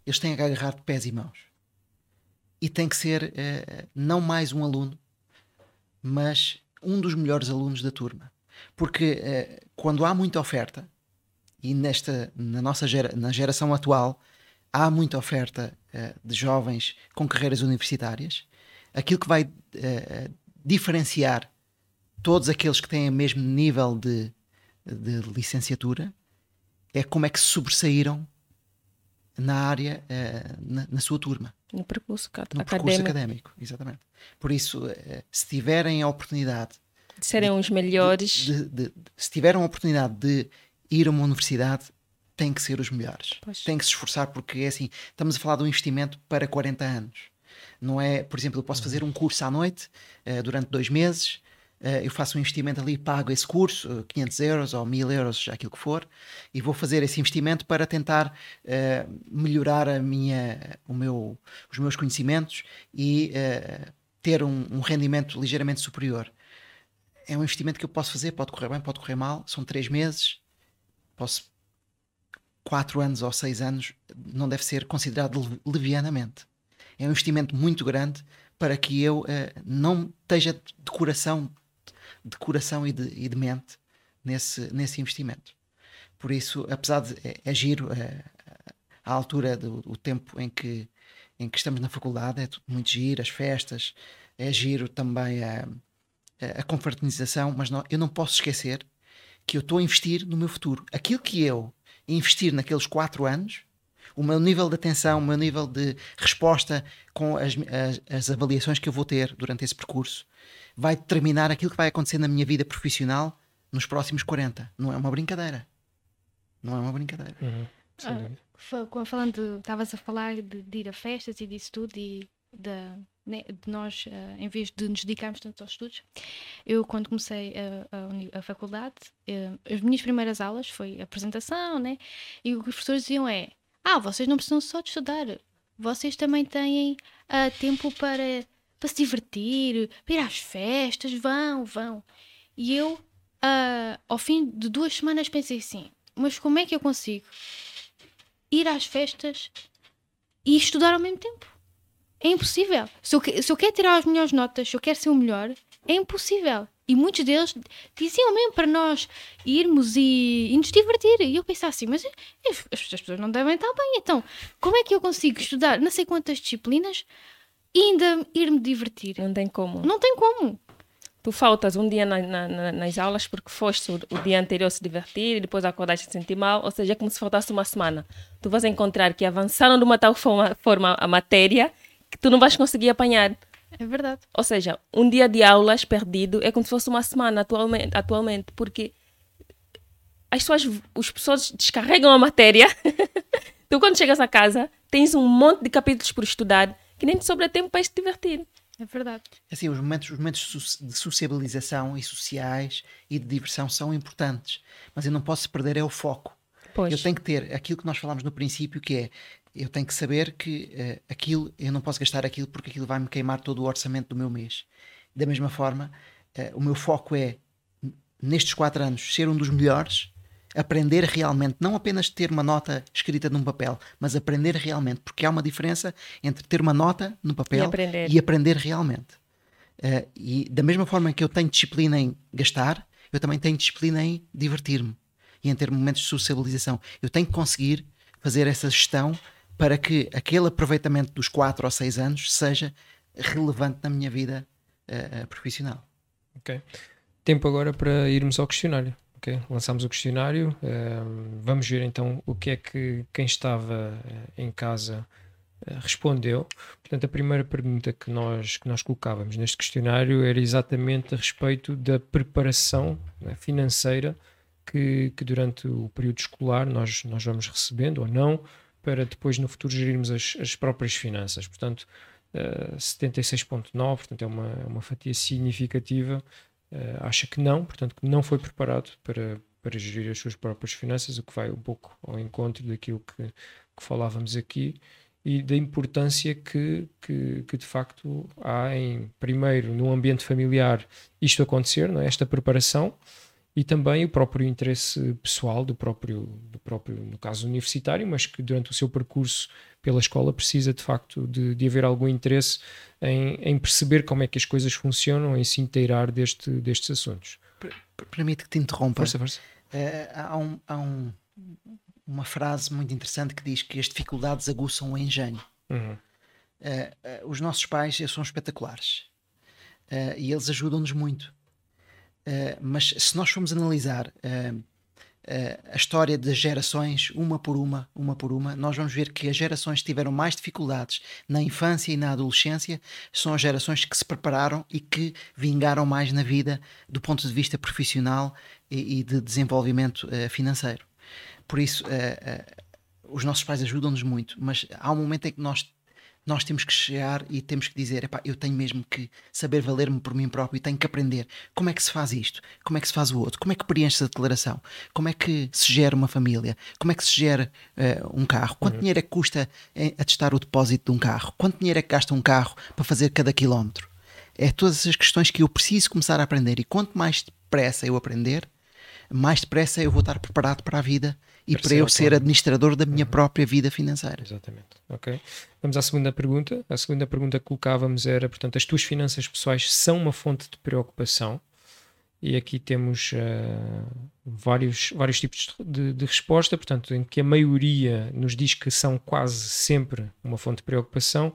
eles têm que agarrar de pés e mãos. E tem que ser não mais um aluno, mas um dos melhores alunos da turma. Porque quando há muita oferta, e nesta, na nossa gera, na geração atual, há muita oferta uh, de jovens com carreiras universitárias, aquilo que vai diferenciar todos aqueles que têm o mesmo nível de, de licenciatura é como é que se sobressaíram na área, uh, na, na, sua turma. No percurso, no académico. percurso académico. Exatamente. Por isso, uh, se tiverem a oportunidade de serem de, os melhores, de, de, se tiverem a oportunidade de ir a uma universidade, têm que ser os melhores. Pois. Têm que se esforçar, porque é assim, estamos a falar de um investimento para 40 anos. Não é, por exemplo, eu posso fazer um curso à noite uh, durante dois meses eh, eu faço um investimento ali, pago esse curso, 500 eh, euros ou 1000 euros, aquilo que for, e vou fazer esse investimento para tentar uh, melhorar a minha, o meu, os meus conhecimentos e uh, ter um, um, rendimento ligeiramente superior. É um investimento que eu posso fazer, pode correr bem, pode correr mal, são três meses, posso quatro anos ou seis anos, não deve ser considerado levianamente. É um investimento muito grande para que eu uh, não esteja de coração de coração e de, e de mente nesse, nesse investimento. Por isso, apesar de é, é giro é, a altura do, do, tempo em que, em que estamos na faculdade, é muito giro, as festas, é giro também a, a confraternização, mas não, eu não posso esquecer que eu estou a investir no meu futuro. Aquilo que eu investir naqueles quatro anos, o meu nível de atenção, o meu nível de resposta com as, as, as avaliações que eu vou ter durante esse percurso, vai determinar aquilo que vai acontecer na minha vida profissional nos próximos 40. Não é uma brincadeira. Não é uma brincadeira. Uhum. Ah, falando, estavas a falar de, de, ir a festas e disso tudo e de, né, de nós, uh, em vez de nos dedicarmos tanto aos estudos, eu quando comecei a, a, a faculdade, uh, as minhas primeiras aulas foi apresentação, né? E o que os professores diziam é: Ah, vocês não precisam só de estudar, vocês também têm uh, tempo para para se divertir, para ir às festas, vão, vão. E eu, ao fim de duas semanas, pensei assim: mas como é que eu consigo ir às festas e estudar ao mesmo tempo? É impossível. Se eu, se eu quero tirar as melhores notas, se eu quero ser o melhor, é impossível. E muitos deles diziam mesmo para nós irmos e, e nos divertir. E eu pensava assim, mas as pessoas não devem estar bem. Então, como é que eu consigo estudar não sei quantas disciplinas e ainda ir-me divertir. Não tem como. Não tem como. Tu faltas um dia na, na, nas aulas porque foste o, o, dia anterior se divertir e depois acordaste se sentir mal, ou seja, é como se faltasse uma semana. Tu vais encontrar que avançaram de uma tal forma, forma a matéria que tu não vais conseguir apanhar. É verdade. Ou seja, um dia de aulas perdido é como se fosse uma semana atualmente, atualmente porque as pessoas, as pessoas descarregam a matéria. tu, quando chegas a casa, tens um monte de capítulos por estudar que nem te sobra tempo para te divertir. É verdade. Assim, os momentos, os momentos de sociabilização e sociais e de diversão são importantes, mas eu não posso perder é o foco. Pois. Eu tenho que ter aquilo que nós falámos no princípio, que é eu tenho que saber que uh, aquilo, eu não posso gastar aquilo porque aquilo vai me queimar todo o orçamento do meu mês. Da mesma forma, uh, o meu foco é, nestes quatro anos, ser um dos melhores aprender realmente, não apenas ter uma nota escrita num papel, mas aprender realmente, porque há uma diferença entre ter uma nota no papel e aprender, e aprender realmente. Uh, e da mesma forma que eu tenho disciplina em gastar, eu também tenho disciplina em divertir-me e em ter momentos de socialização. Eu tenho que conseguir fazer essa gestão para que aquele aproveitamento dos 4 ou 6 anos seja relevante na minha vida uh, profissional. Ok. Tempo agora para irmos ao questionário ok, lançámos o questionário. Uh, vamos ver então o que é que quem estava em casa respondeu. Portanto, a primeira pergunta que nós, que nós colocávamos neste questionário era exatamente a respeito da preparação né, financeira que, que, durante o período escolar nós, nós vamos recebendo ou não, para depois no futuro gerirmos as, as próprias finanças. Portanto, 76,9, portanto é uma, é uma fatia significativa uh, acha que não, portanto, que não foi preparado para, para gerir as suas próprias finanças, o que vai um pouco ao encontro daquilo que, que falávamos aqui e da importância que, que, que, de facto há em, primeiro, no ambiente familiar, isto acontecer, não é? esta preparação, e também o próprio interesse pessoal do próprio, do próprio, no caso universitário, mas que durante o seu percurso pela escola precisa de facto de, de haver algum interesse em, em, perceber como é que as coisas funcionam, em se inteirar deste, destes assuntos. Permite que te interrompa. Força, força. Uh, há, um, há um, uma frase muito interessante que diz que as dificuldades aguçam o engenho. Uhum. Uh, uh, os nossos pais são espetaculares e eles ajudam-nos muito. Mas se nós formos analisar a história das gerações, uma por uma, uma por uma, nós vamos ver que as gerações que tiveram mais dificuldades na infância e na adolescência são as gerações que se prepararam e que vingaram mais na vida do ponto de vista profissional e, e de desenvolvimento uh, financeiro. Por isso, uh, uh, os nossos pais ajudam-nos muito, mas há um momento em que nós nós temos que chegar e temos que dizer: eu tenho mesmo que saber valer-me por mim próprio e tenho que aprender como é que se faz isto, como é que se faz o outro, como é que preenche a declaração, como é que se gera uma família, como é que se gera uh, um carro, quanto uhum. dinheiro é que custa eh, a testar o depósito de um carro, quanto dinheiro é que gasta um carro para fazer cada quilómetro. É todas essas questões que eu preciso começar a aprender e quanto mais depressa eu aprender, mais depressa eu vou estar preparado para a vida e para eu ser administrador da minha uhum. própria vida financeira. Exatamente. Ok. Vamos à segunda pergunta. A segunda pergunta que colocávamos era, portanto, as tuas finanças pessoais são uma fonte de preocupação? E aqui temos uh, vários, vários tipos de, de, resposta, portanto, em que a maioria nos diz que são quase sempre uma fonte de preocupação,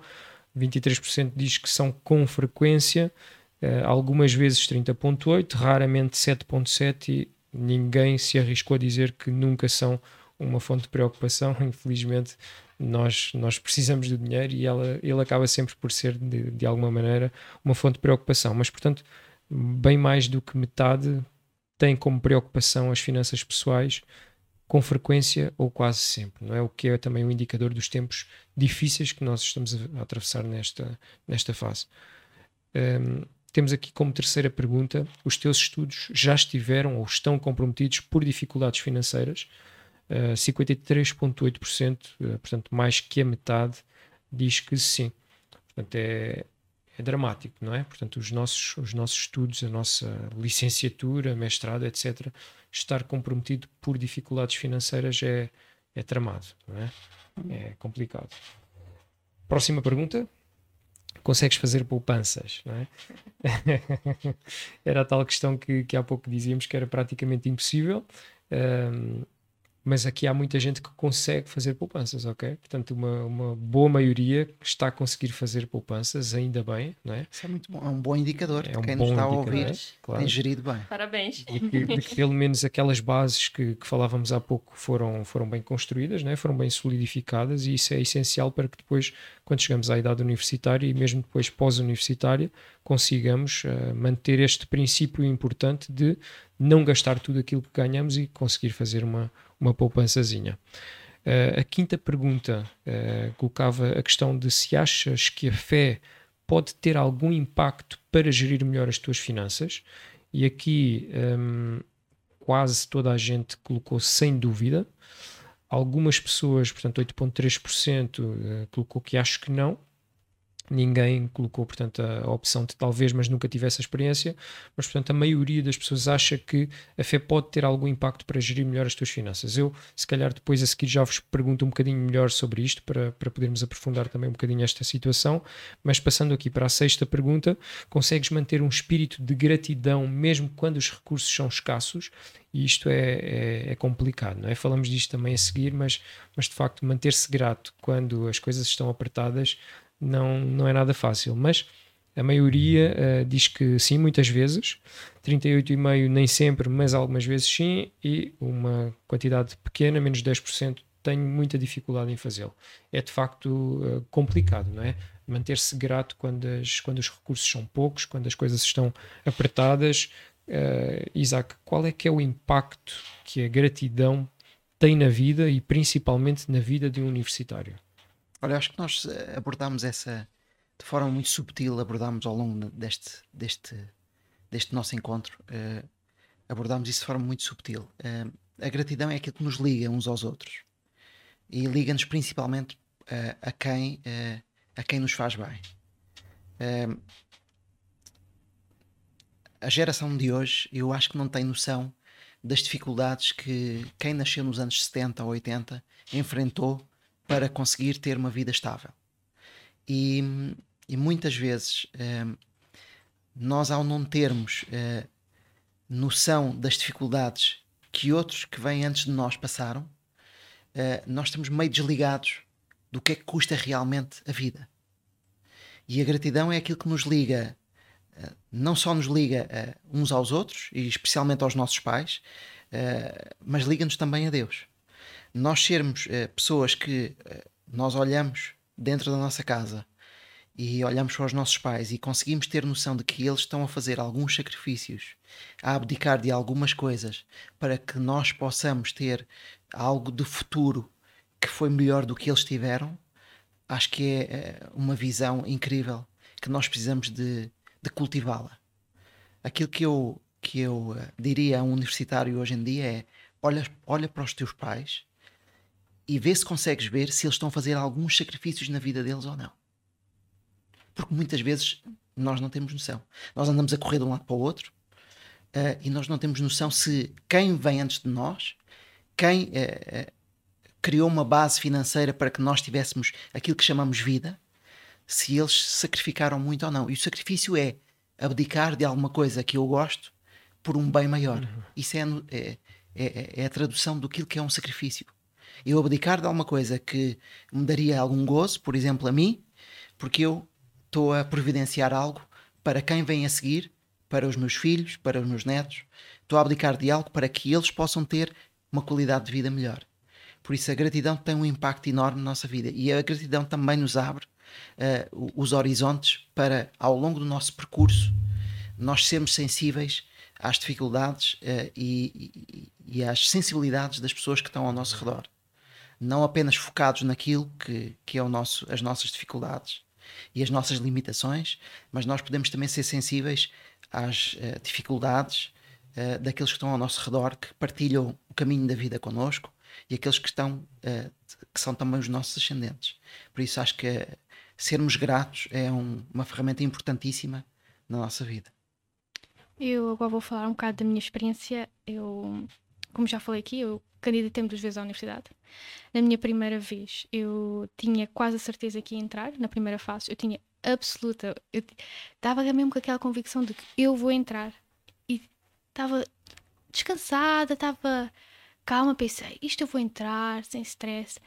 23% diz que são com frequência, uh, algumas vezes 30,8%, raramente 7,7% e ninguém se arriscou a dizer que nunca são uma fonte de preocupação. Infelizmente, nós, nós precisamos do dinheiro e ela, ele acaba sempre por ser, de, de alguma maneira, uma fonte de preocupação. Mas, portanto, bem mais do que metade tem como preocupação as finanças pessoais com frequência ou quase sempre, não é? O que é também um indicador dos tempos difíceis que nós estamos a, atravessar nesta, nesta fase. Um, temos aqui como terceira pergunta: os teus estudos já estiveram ou estão comprometidos por dificuldades financeiras? Uh, 53,8%, uh, portanto, mais que a metade, diz que sim. Portanto, é, é dramático, não é? Portanto, os nossos, os nossos estudos, a nossa licenciatura, mestrado, etc., estar comprometido por dificuldades financeiras é, é tramado, não é? É complicado. Próxima pergunta consegues fazer poupanças, não é? era a tal questão que, que há pouco dizíamos que era praticamente impossível. Um, mas aqui há muita gente que consegue fazer poupanças, ok? Portanto, uma, uma boa maioria está a conseguir fazer poupanças, ainda bem, não é? Isso é muito bom, é um bom indicador é um quem nos está a ouvir claro. tem gerido bem. Parabéns. De que, de que, pelo menos aquelas bases que, que, falávamos há pouco foram, foram bem construídas, não é? foram bem solidificadas e isso é essencial para que depois, quando chegamos à idade universitária e mesmo depois pós-universitária, consigamos uh, manter este princípio importante de não gastar tudo aquilo que ganhamos e conseguir fazer uma uma poupançazinha. Uh, a quinta pergunta uh, colocava a questão de se achas que a fé pode ter algum impacto para gerir melhor as tuas finanças, e aqui um, quase toda a gente colocou sem dúvida. Algumas pessoas, portanto 8,3%, uh, colocou que acho que não, ninguém colocou, portanto, a, opção de talvez, mas nunca tivesse a experiência, mas, portanto, a maioria das pessoas acha que a fé pode ter algum impacto para gerir melhor as tuas finanças. Eu, se calhar, depois a seguir já vos pergunto um bocadinho melhor sobre isto, para, para podermos aprofundar também um bocadinho esta situação, mas passando aqui para a sexta pergunta, consegues manter um espírito de gratidão mesmo quando os recursos são escassos? E isto é, é, é complicado, não é? Falamos disto também a seguir, mas, mas de facto manter-se grato quando as coisas estão apertadas não, não é nada fácil, mas a maioria uh, diz que sim, muitas vezes, 38,5% nem sempre, mas algumas vezes sim, e uma quantidade pequena, menos 10%, tenho muita dificuldade em fazê-lo. É de facto uh, complicado, não é? Manter-se grato quando, as, quando os recursos são poucos, quando as coisas estão apertadas. Uh, Isaac, qual é que é o impacto que a gratidão tem na vida e principalmente na vida de um universitário? Olha, acho que nós eh, abordámos essa de forma muito subtil, abordámos ao longo deste, deste, deste nosso encontro, uh, abordámos isso de forma muito subtil. Uh, a gratidão é aquilo que nos liga uns aos outros e liga-nos principalmente uh, a, quem, a quem nos faz bem. a geração de hoje, eu acho que não tem noção das dificuldades que quem nasceu nos anos 70 ou 80 enfrentou para conseguir ter uma vida estável. E, e muitas vezes uh, nós, ao não termos uh, noção das dificuldades que outros que vêm antes de nós passaram, uh, nós estamos meio desligados do que é que custa realmente a vida. E a gratidão é aquilo que nos liga, não só nos liga uns aos outros, e especialmente aos nossos pais, mas liga-nos também a Deus nós sermos uh, pessoas que uh, nós olhamos dentro da nossa casa e olhamos para os nossos pais e conseguimos ter noção de que eles estão a fazer alguns sacrifícios, a abdicar de algumas coisas para que nós possamos ter algo de futuro que foi melhor do que eles tiveram, acho que é uh, uma visão incrível que nós precisamos de, de cultivá-la. Aquilo que eu, que eu diria a um universitário hoje em dia é olha, olha para os teus pais e vê se consegues ver se eles estão a fazer alguns sacrifícios na vida deles ou não. Porque muitas vezes nós não temos noção. Nós andamos a correr de um lado para o outro uh, e nós não temos noção se quem vem antes de nós, quem uh, criou uma base financeira para que nós tivéssemos aquilo que chamamos vida, se eles sacrificaram muito ou não. E o sacrifício é abdicar de alguma coisa que eu gosto por um bem maior. Uhum. Isso é, é, é, é, a tradução do que é um sacrifício eu abdicar de alguma coisa que me daria algum gozo, por exemplo, a mim, porque eu estou a providenciar algo para quem vem a seguir, para os meus filhos, para os meus netos. Estou a abdicar de algo para que eles possam ter uma qualidade de vida melhor. Por isso, a gratidão tem um impacto enorme na nossa vida e a gratidão também nos abre uh, os horizontes para, ao longo do nosso percurso, nós sermos sensíveis às dificuldades uh, e, e, e às sensibilidades das pessoas que estão ao nosso redor não apenas focados naquilo que, que é o nosso, as nossas dificuldades e as nossas limitações, mas nós podemos também ser sensíveis às uh, dificuldades uh, daqueles que estão ao nosso redor, que partilham o caminho da vida connosco e aqueles que estão uh, que são também os nossos ascendentes. Por isso acho que sermos gratos é um, uma ferramenta importantíssima na nossa vida. Eu agora vou falar um bocado da minha experiência. Eu, como já falei aqui, eu candidatei-me duas vezes à universidade. Na minha primeira vez, eu tinha quase a certeza que ia entrar, na primeira fase, eu tinha absoluta, eu estava mesmo com aquela convicção de que eu vou entrar. E estava descansada, estava calma, pensei, isto eu vou entrar, sem stress.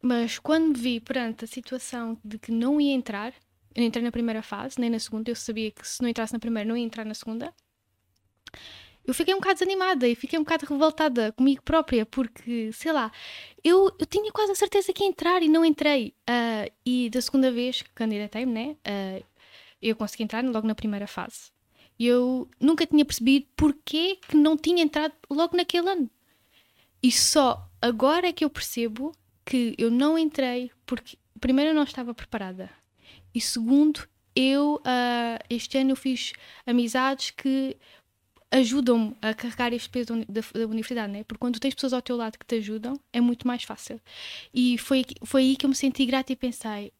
Mas quando me vi perante a situação de que não ia entrar, eu não entrei na primeira fase, nem na segunda, eu sabia que se não entrasse na primeira, não ia entrar na segunda eu fiquei um bocado desanimada e fiquei um bocado revoltada comigo própria, porque, sei lá, eu, eu tinha quase a certeza que ia entrar e não entrei. Uh, e da segunda vez que candidatei-me, né, uh, eu consegui entrar logo na primeira fase. E eu nunca tinha percebido porquê que não tinha entrado logo naquele ano. E só agora é que eu percebo que eu não entrei porque, primeiro, eu não estava preparada. E segundo, eu, uh, este ano, eu fiz amizades que ajudam-me a carregar este peso da, da, universidade, né? Porque quando tens pessoas ao teu lado que te ajudam, é muito mais fácil. E foi, foi aí que eu me senti grata e pensei: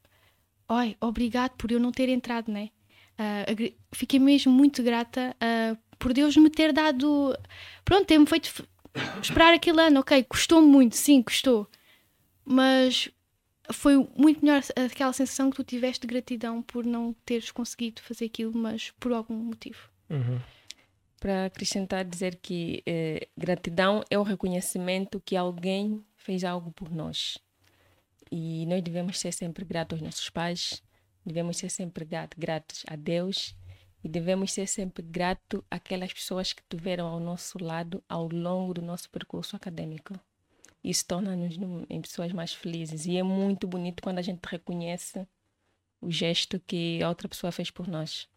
oi, obrigado por eu não ter entrado, né? Uh, fiquei mesmo muito grata uh, por Deus me ter dado. Pronto, ter-me feito esperar aquele ano, ok, custou muito, sim, custou. Mas foi muito melhor aquela sensação que tu tiveste de gratidão por não teres conseguido fazer aquilo, mas por algum motivo. Uhum para acrescentar, dizer que eh, gratidão é o reconhecimento que alguém fez algo por nós. E nós devemos ser sempre gratos aos nossos pais, devemos ser sempre gratos a Deus e devemos ser sempre gratos àquelas pessoas que tiveram ao nosso lado ao longo do nosso percurso acadêmico. Isso torna-nos em pessoas mais felizes. E é muito bonito quando a gente reconhece o gesto que a outra pessoa fez por nós.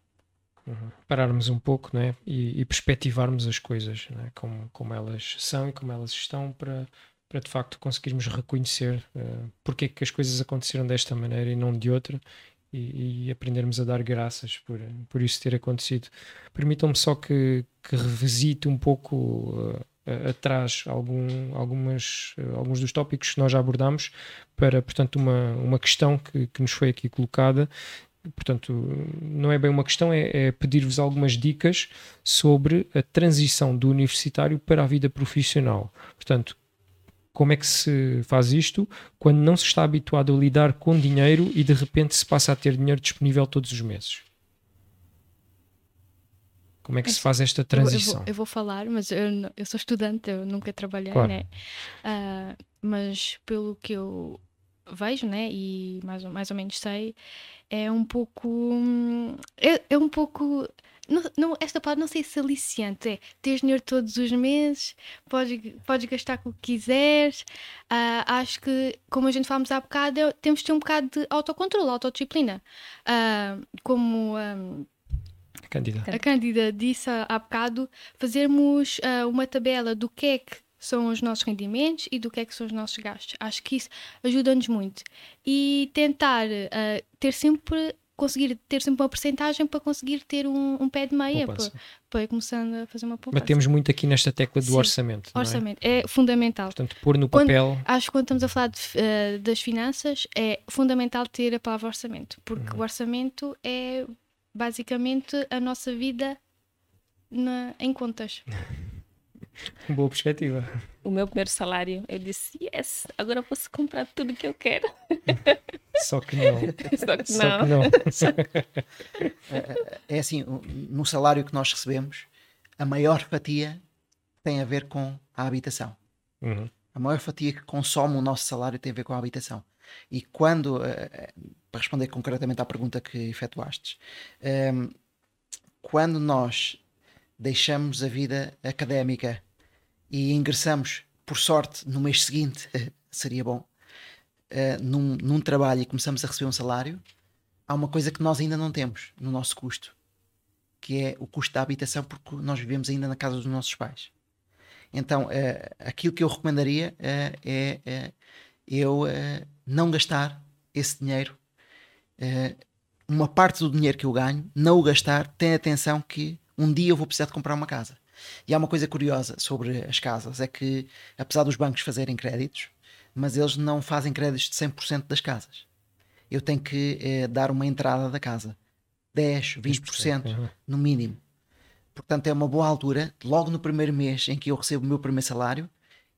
Uhum. Pararmos um pouco né? e, e perspectivarmos as coisas né? como, como elas são e como elas estão para, para de facto conseguirmos reconhecer uh, porque é que as coisas aconteceram desta maneira e não de outra e, e aprendermos a dar graças por, por isso ter acontecido. Permitam-me só que, que revisite um pouco uh, atrás algum, algumas, alguns dos tópicos que nós já abordámos para, portanto, uma, uma questão que, que nos foi aqui colocada portanto, não é bem uma questão, é, é pedir-vos algumas dicas sobre a transição do universitário para a vida profissional. Portanto, como é que se faz isto quando não se está habituado a lidar com dinheiro e de repente se passa a ter dinheiro disponível todos os meses? Como é que se faz esta transição? Eu, eu, vou, eu vou, falar, mas eu, eu, sou estudante, eu nunca trabalhei, claro. né? Uh, mas pelo que eu vejo, né? E mais, mais ou menos sei, é um pouco. É, é um pouco não, não, esta palavra não sei se é aliciante, é ter dinheiro todos os meses, podes, podes gastar com o que quiseres. Uh, acho que, como a gente falamos há bocado, é, temos de ter um bocado de autocontrole, autodisciplina. Uh, como um, a Cândida. a Cândida disse há bocado, fazermos uh, uma tabela do que é que são os nossos rendimentos e do que é que são os nossos gastos. Acho que isso ajuda-nos muito. E tentar ter sempre conseguir ter sempre uma porcentagem para conseguir ter um, um pé de meia para, para ir começando a fazer uma poupança. Batemos muito aqui nesta tecla do Sim, orçamento. Orçamento é? é? fundamental. Portanto, pôr no papel. Quando, acho que quando estamos a falar de, uh, das finanças é fundamental ter a palavra orçamento, porque uhum. o orçamento é basicamente a nossa vida na, em contas. Boa perspectiva. O meu primeiro salário, eu disse, yes, agora posso comprar tudo que eu quero. Só que não. Só que não. Só que não. É, é assim, no salário que nós recebemos, a maior fatia tem a ver com a habitação. Uhum. A maior fatia que consome o nosso salário tem a ver com a habitação. E quando, eh, para responder concretamente à pergunta que efetuastes, ehm, quando nós deixamos a vida académica e ingressamos, por sorte, no mês seguinte, seria bom, uh, num, num trabalho e começamos a receber um salário, há uma coisa que nós ainda não temos no nosso custo, que é o custo da habitação, porque nós vivemos ainda na casa dos nossos pais. Então, uh, aquilo que eu recomendaria uh, é eu não gastar esse dinheiro, uma parte do dinheiro que eu ganho, não o gastar, tenha atenção que um dia eu vou precisar de comprar uma casa. E há uma coisa curiosa sobre as casas: é que, apesar dos bancos fazerem créditos, mas eles não fazem créditos de 100% das casas. Eu tenho que eh, dar uma entrada da casa, 10, 20%, 20% uhum. no mínimo. Portanto, é uma boa altura, logo no primeiro mês em que eu recebo o meu primeiro salário,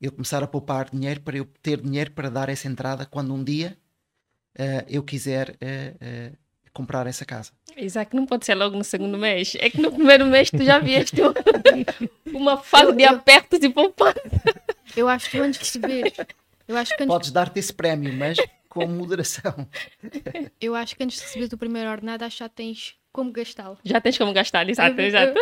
eu começar a poupar dinheiro para eu ter dinheiro para dar essa entrada quando um dia uh, eu quiser uh, uh, comprar essa casa. Exato, não pode ser logo no segundo mês. É que no primeiro mês tu já vieste uma fase de apertos e poupança. Eu acho que antes de receber. Eu acho que antes... Podes dar-te esse prémio, mas com moderação. Eu acho que antes de receber o primeiro ordenado, acho que já tens como gastá-lo. Já tens como gastar, exato, exato.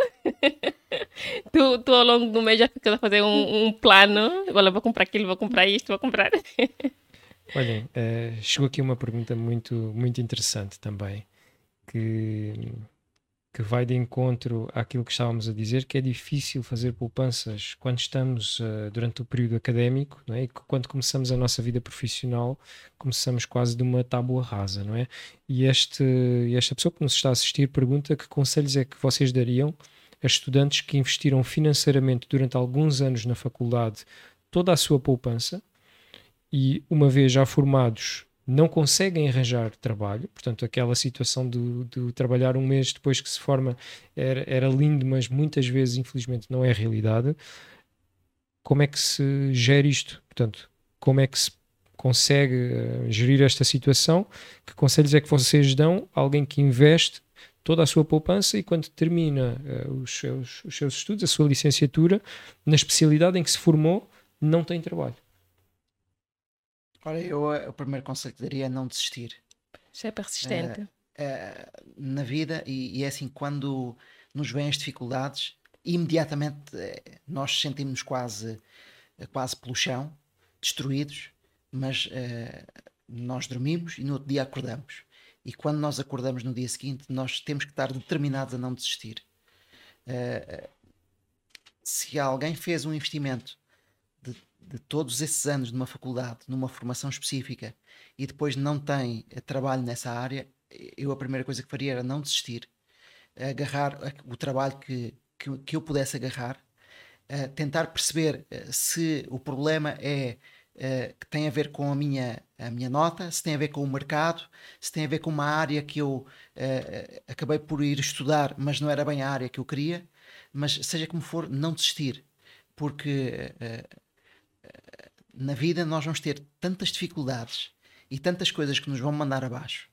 tu, tu ao longo do mês já ficas a fazer um, um plano. Olha, vou comprar aquilo, vou comprar isto, vou comprar. Olhem, uh, chegou aqui uma pergunta muito, muito interessante também, que, que vai de encontro àquilo que estávamos a dizer, que é difícil fazer poupanças quando estamos uh, durante o período académico, não é? E quando começamos a nossa vida profissional, começamos quase de uma tábua rasa, não é? E este, esta pessoa que nos está a assistir pergunta que conselhos é que vocês dariam a estudantes que investiram financeiramente durante alguns anos na faculdade toda a sua poupança, e uma vez já formados não conseguem arranjar trabalho, portanto aquela situação de, de trabalhar um mês depois que se forma era, era lindo, mas muitas vezes infelizmente não é realidade. Como é que se gera isto? Portanto, como é que se consegue uh, gerir esta situação? Que conselhos é que vocês dão a alguém que investe toda a sua poupança e quando termina uh, os, seus, os seus estudos, a sua licenciatura, na especialidade em que se formou, não tem trabalho? Ora, eu eh, o primeiro conselho que daria é não desistir. Ser persistente. Uh, uh, na vida, e, e, é assim, quando nos vêm as dificuldades, imediatamente uh, nós sentimos quase, quase pelo chão, destruídos, mas nós dormimos e no outro dia acordamos. E quando nós acordamos no dia seguinte, nós temos que estar determinados a não desistir. se alguém fez um investimento de todos esses anos numa faculdade, numa formação específica, e depois não tem eh, trabalho nessa área, eu a primeira coisa que faria era não desistir, agarrar o trabalho que, que, que eu pudesse agarrar, tentar perceber eh, se o problema é que tem a ver com a minha, a minha nota, se tem a ver com o mercado, se tem a ver com uma área que eu acabei por ir estudar, mas não era bem a área que eu queria. Mas seja como for, não desistir, porque na vida nós vamos ter tantas dificuldades e tantas coisas que nos vão mandar abaixo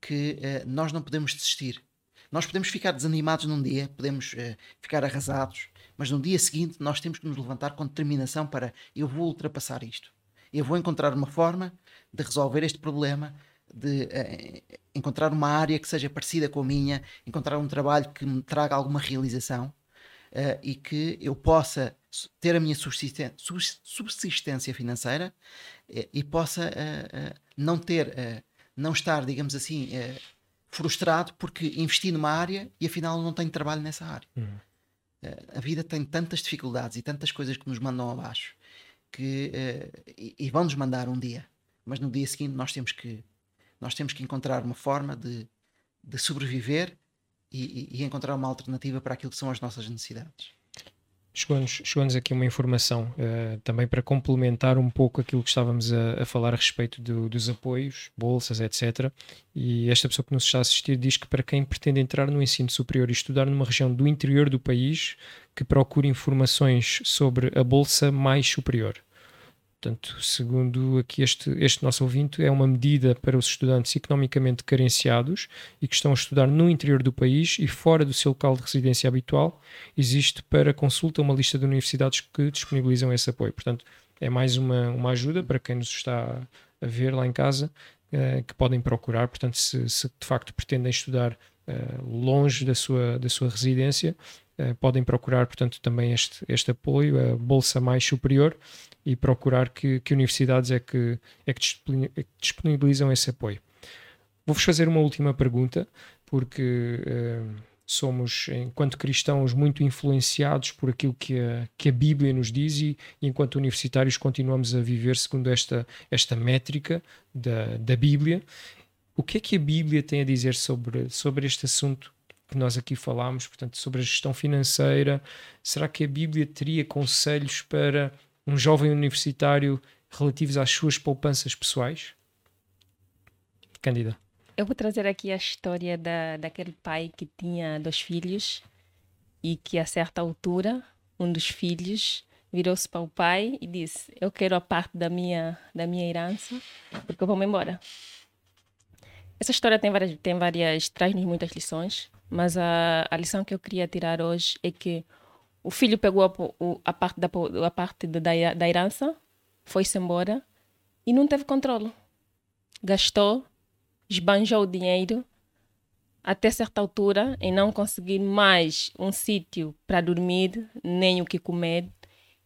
que nós não podemos desistir. Nós podemos ficar desanimados num dia, podemos ficar arrasados, mas no dia seguinte nós temos que nos levantar com determinação para eu vou ultrapassar isto. Eu vou encontrar uma forma de resolver este problema, de uh, encontrar uma área que seja parecida com a minha, encontrar um trabalho que me traga alguma realização uh, e que eu possa ter a minha subsistência financeira uh, e possa não ter, não estar, digamos assim, frustrado porque investi numa área e afinal não tenho trabalho nessa área. Uhum a vida tem tantas dificuldades e tantas coisas que nos mandam abaixo que e, vão nos mandar um dia, mas no dia seguinte nós temos que nós temos que encontrar uma forma de, de sobreviver e, e encontrar uma alternativa para aquilo que são as nossas necessidades. Chegou-nos chegou aqui uma informação uh, também para complementar um pouco aquilo que estávamos a, a falar a respeito do, dos apoios, bolsas, etc. E esta pessoa que nos está a assistir diz que para quem pretende entrar no ensino superior e estudar numa região do interior do país, que procure informações sobre a bolsa mais superior. Portanto, segundo aqui este, este nosso ouvinte, é uma medida para os estudantes economicamente carenciados e que estão a estudar no interior do país e fora do seu local de residência habitual. Existe para consulta uma lista de universidades que disponibilizam esse apoio. Portanto, é mais uma, uma ajuda para quem nos está a ver lá em casa, uh, que podem procurar. Portanto, se, se, de facto pretendem estudar uh, longe da sua, da sua residência, uh, podem procurar, portanto, também este, este apoio, a Bolsa Mais Superior, e procurar que, que universidades é que, é que disponibilizam esse apoio. Vou-vos fazer uma última pergunta, porque uh, somos, enquanto cristãos, muito influenciados por aquilo que a, que a Bíblia nos diz e, enquanto universitários, continuamos a viver segundo esta, esta métrica da, da Bíblia. O que é que a Bíblia tem a dizer sobre, sobre este assunto que nós aqui falámos, portanto, sobre a gestão financeira? Será que a Bíblia teria conselhos para um jovem universitário relativos às suas poupanças pessoais? Cândida. Eu vou trazer aqui a história da, daquele pai que tinha dois filhos e que a certa altura um dos filhos virou-se para o pai e disse: Eu quero a parte da minha, da minha herança porque eu vou-me embora. Essa história tem várias, tem várias traz-nos muitas lições, mas a, a lição que eu queria tirar hoje é que o filho pegou a, a parte, da, a parte da, da herança, foi-se embora e não teve controle. Gastou, esbanjou o dinheiro até certa altura em não conseguir mais um sítio para dormir, nem o que comer.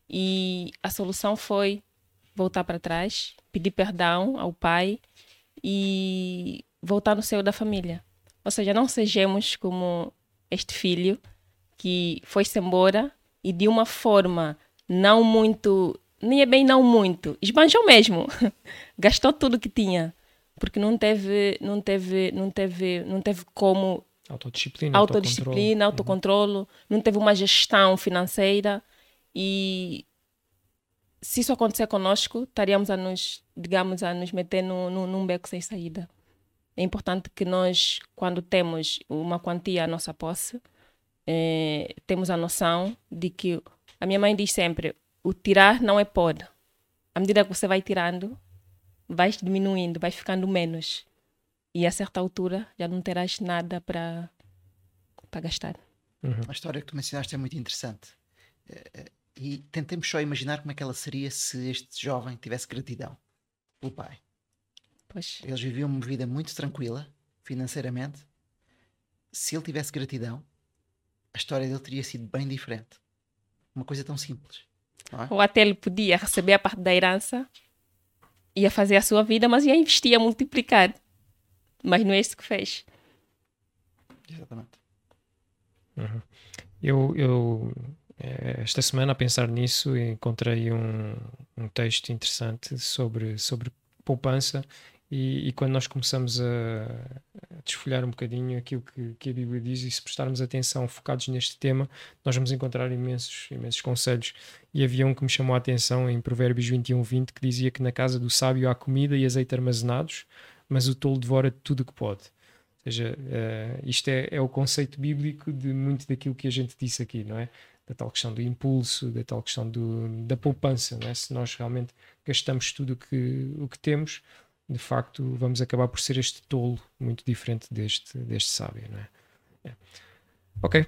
E a solução foi voltar para trás, pedir perdão ao pai e voltar no seio da família. Ou seja, não sejamos como este filho que foi-se embora e de uma forma não muito, nem é bem não muito, esbanjou mesmo. Gastou tudo que tinha, porque não teve, não teve, não teve, não teve como autodisciplina, autodisciplina, autocontrole, uhum. não teve uma gestão financeira e se isso acontecer conosco, estaríamos a nos, digamos, a nos meter no, no, num beco sem saída. É importante que nós, quando temos uma quantia à nossa posse, é, temos a noção de que a minha mãe diz sempre: o tirar não é pôr. À medida que você vai tirando, vais diminuindo, vais ficando menos. E a certa altura já não terás nada para gastar. Uhum. A história que tu mencionaste é muito interessante. Eh, eh, e tentemos só imaginar como é que ela seria se este jovem tivesse gratidão pelo pai. Pois. Eles viviam uma vida muito tranquila, financeiramente. Se ele tivesse gratidão, a história dele teria sido bem diferente. Uma coisa tão simples. É? Ou até ele podia receber a parte da herança, ia fazer a sua vida, mas ia investir, a multiplicar. Mas não é isso que fez. Exatamente. Uhum. Eu, eu, eh, esta semana, a pensar nisso, encontrei um, um texto interessante sobre, sobre poupança E, e, quando nós começamos a, a, desfolhar um bocadinho aquilo que, que, a Bíblia diz e se prestarmos atenção focados neste tema, nós vamos encontrar imensos, imensos conselhos. E havia um que me chamou a atenção em Provérbios 21, 20, que dizia que na casa do sábio há comida e azeite armazenados, mas o tolo devora tudo o que pode. Ou seja, uh, isto é, é o conceito bíblico de muito daquilo que a gente disse aqui, não é? Da tal questão do impulso, da tal questão do, da poupança, não é? Se nós realmente gastamos tudo o que, o que temos, de facto vamos acabar por ser este tolo muito diferente deste, deste sábio, não é? é. Ok,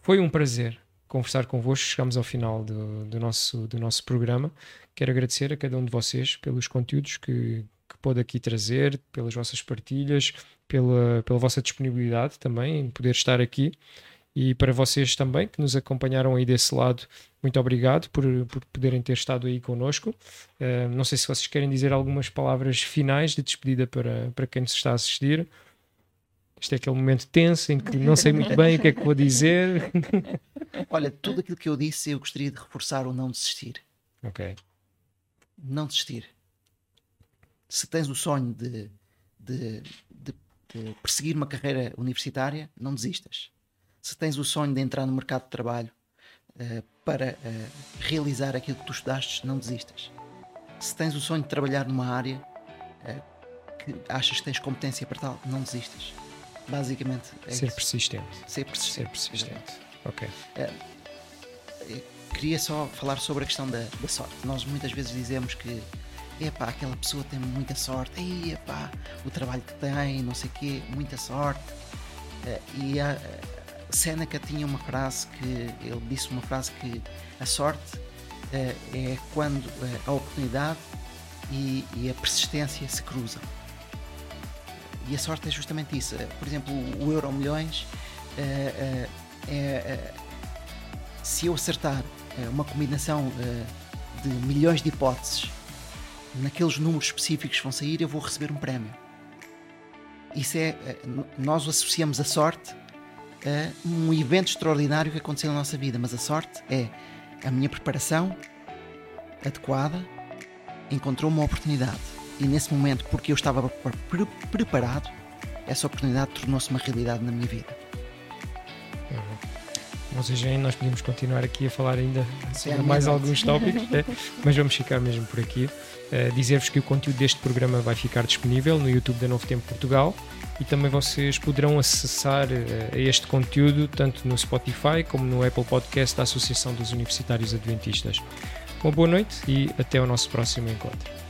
foi um prazer conversar convosco. Chegamos ao final do, do, nosso, do nosso programa. Quero agradecer a cada um de vocês pelos conteúdos que, que pôde aqui trazer, pelas vossas partilhas, pela, pela vossa disponibilidade também em poder estar aqui. E para vocês também que nos acompanharam aí desse lado, muito obrigado por, por poderem ter estado aí connosco. Uh, não sei se vocês querem dizer algumas palavras finais de despedida para, para quem nos está a assistir. Este é aquele momento tenso em que não sei muito bem o que é que vou dizer. Olha, tudo aquilo que eu disse, eu gostaria de reforçar o não desistir. Ok. Não desistir. Se tens o sonho de, de, de, de perseguir uma carreira universitária, não desistas. Se tens o sonho de entrar no mercado de trabalho, uh, para uh, realizar aquilo que tu estudaste, não desistas. Se tens o sonho de trabalhar numa área uh, que achas que tens competência para tal, não desistas. Basicamente é ser isso. persistente. Ser persistente. Ser persistente. Ok. queria só falar sobre a questão da, da sorte. Nós muitas vezes dizemos que epá, aquela pessoa tem muita sorte, Ei, epá, o trabalho que tem, não sei o quê, muita sorte. e a, Seneca tinha uma frase que ele disse uma frase que a sorte uh, é quando uh, a oportunidade e, e, a persistência se cruzam. E a sorte é justamente isso. Uh, por exemplo, o Euro Milhões é, se eu acertar uma combinação de milhões de hipóteses naqueles números específicos que vão sair, eu vou receber um prémio. Isso é, nós associamos a sorte a um evento extraordinário que aconteceu na nossa vida, mas a sorte é a minha preparação adequada encontrou uma oportunidade e nesse momento, porque eu estava pre preparado, essa oportunidade tornou-se uma realidade na minha vida. Uhum. Ou seja, nós podemos continuar aqui a falar ainda sobre mais alguns tópicos, é, mas vamos ficar mesmo por aqui. Uh, Dizer-vos que o conteúdo deste programa vai ficar disponível no YouTube da Novo Tempo Portugal e também vocês poderão acessar uh, este conteúdo tanto no Spotify como no Apple Podcast da Associação dos Universitários Adventistas. Uma boa noite e até o nosso próximo encontro.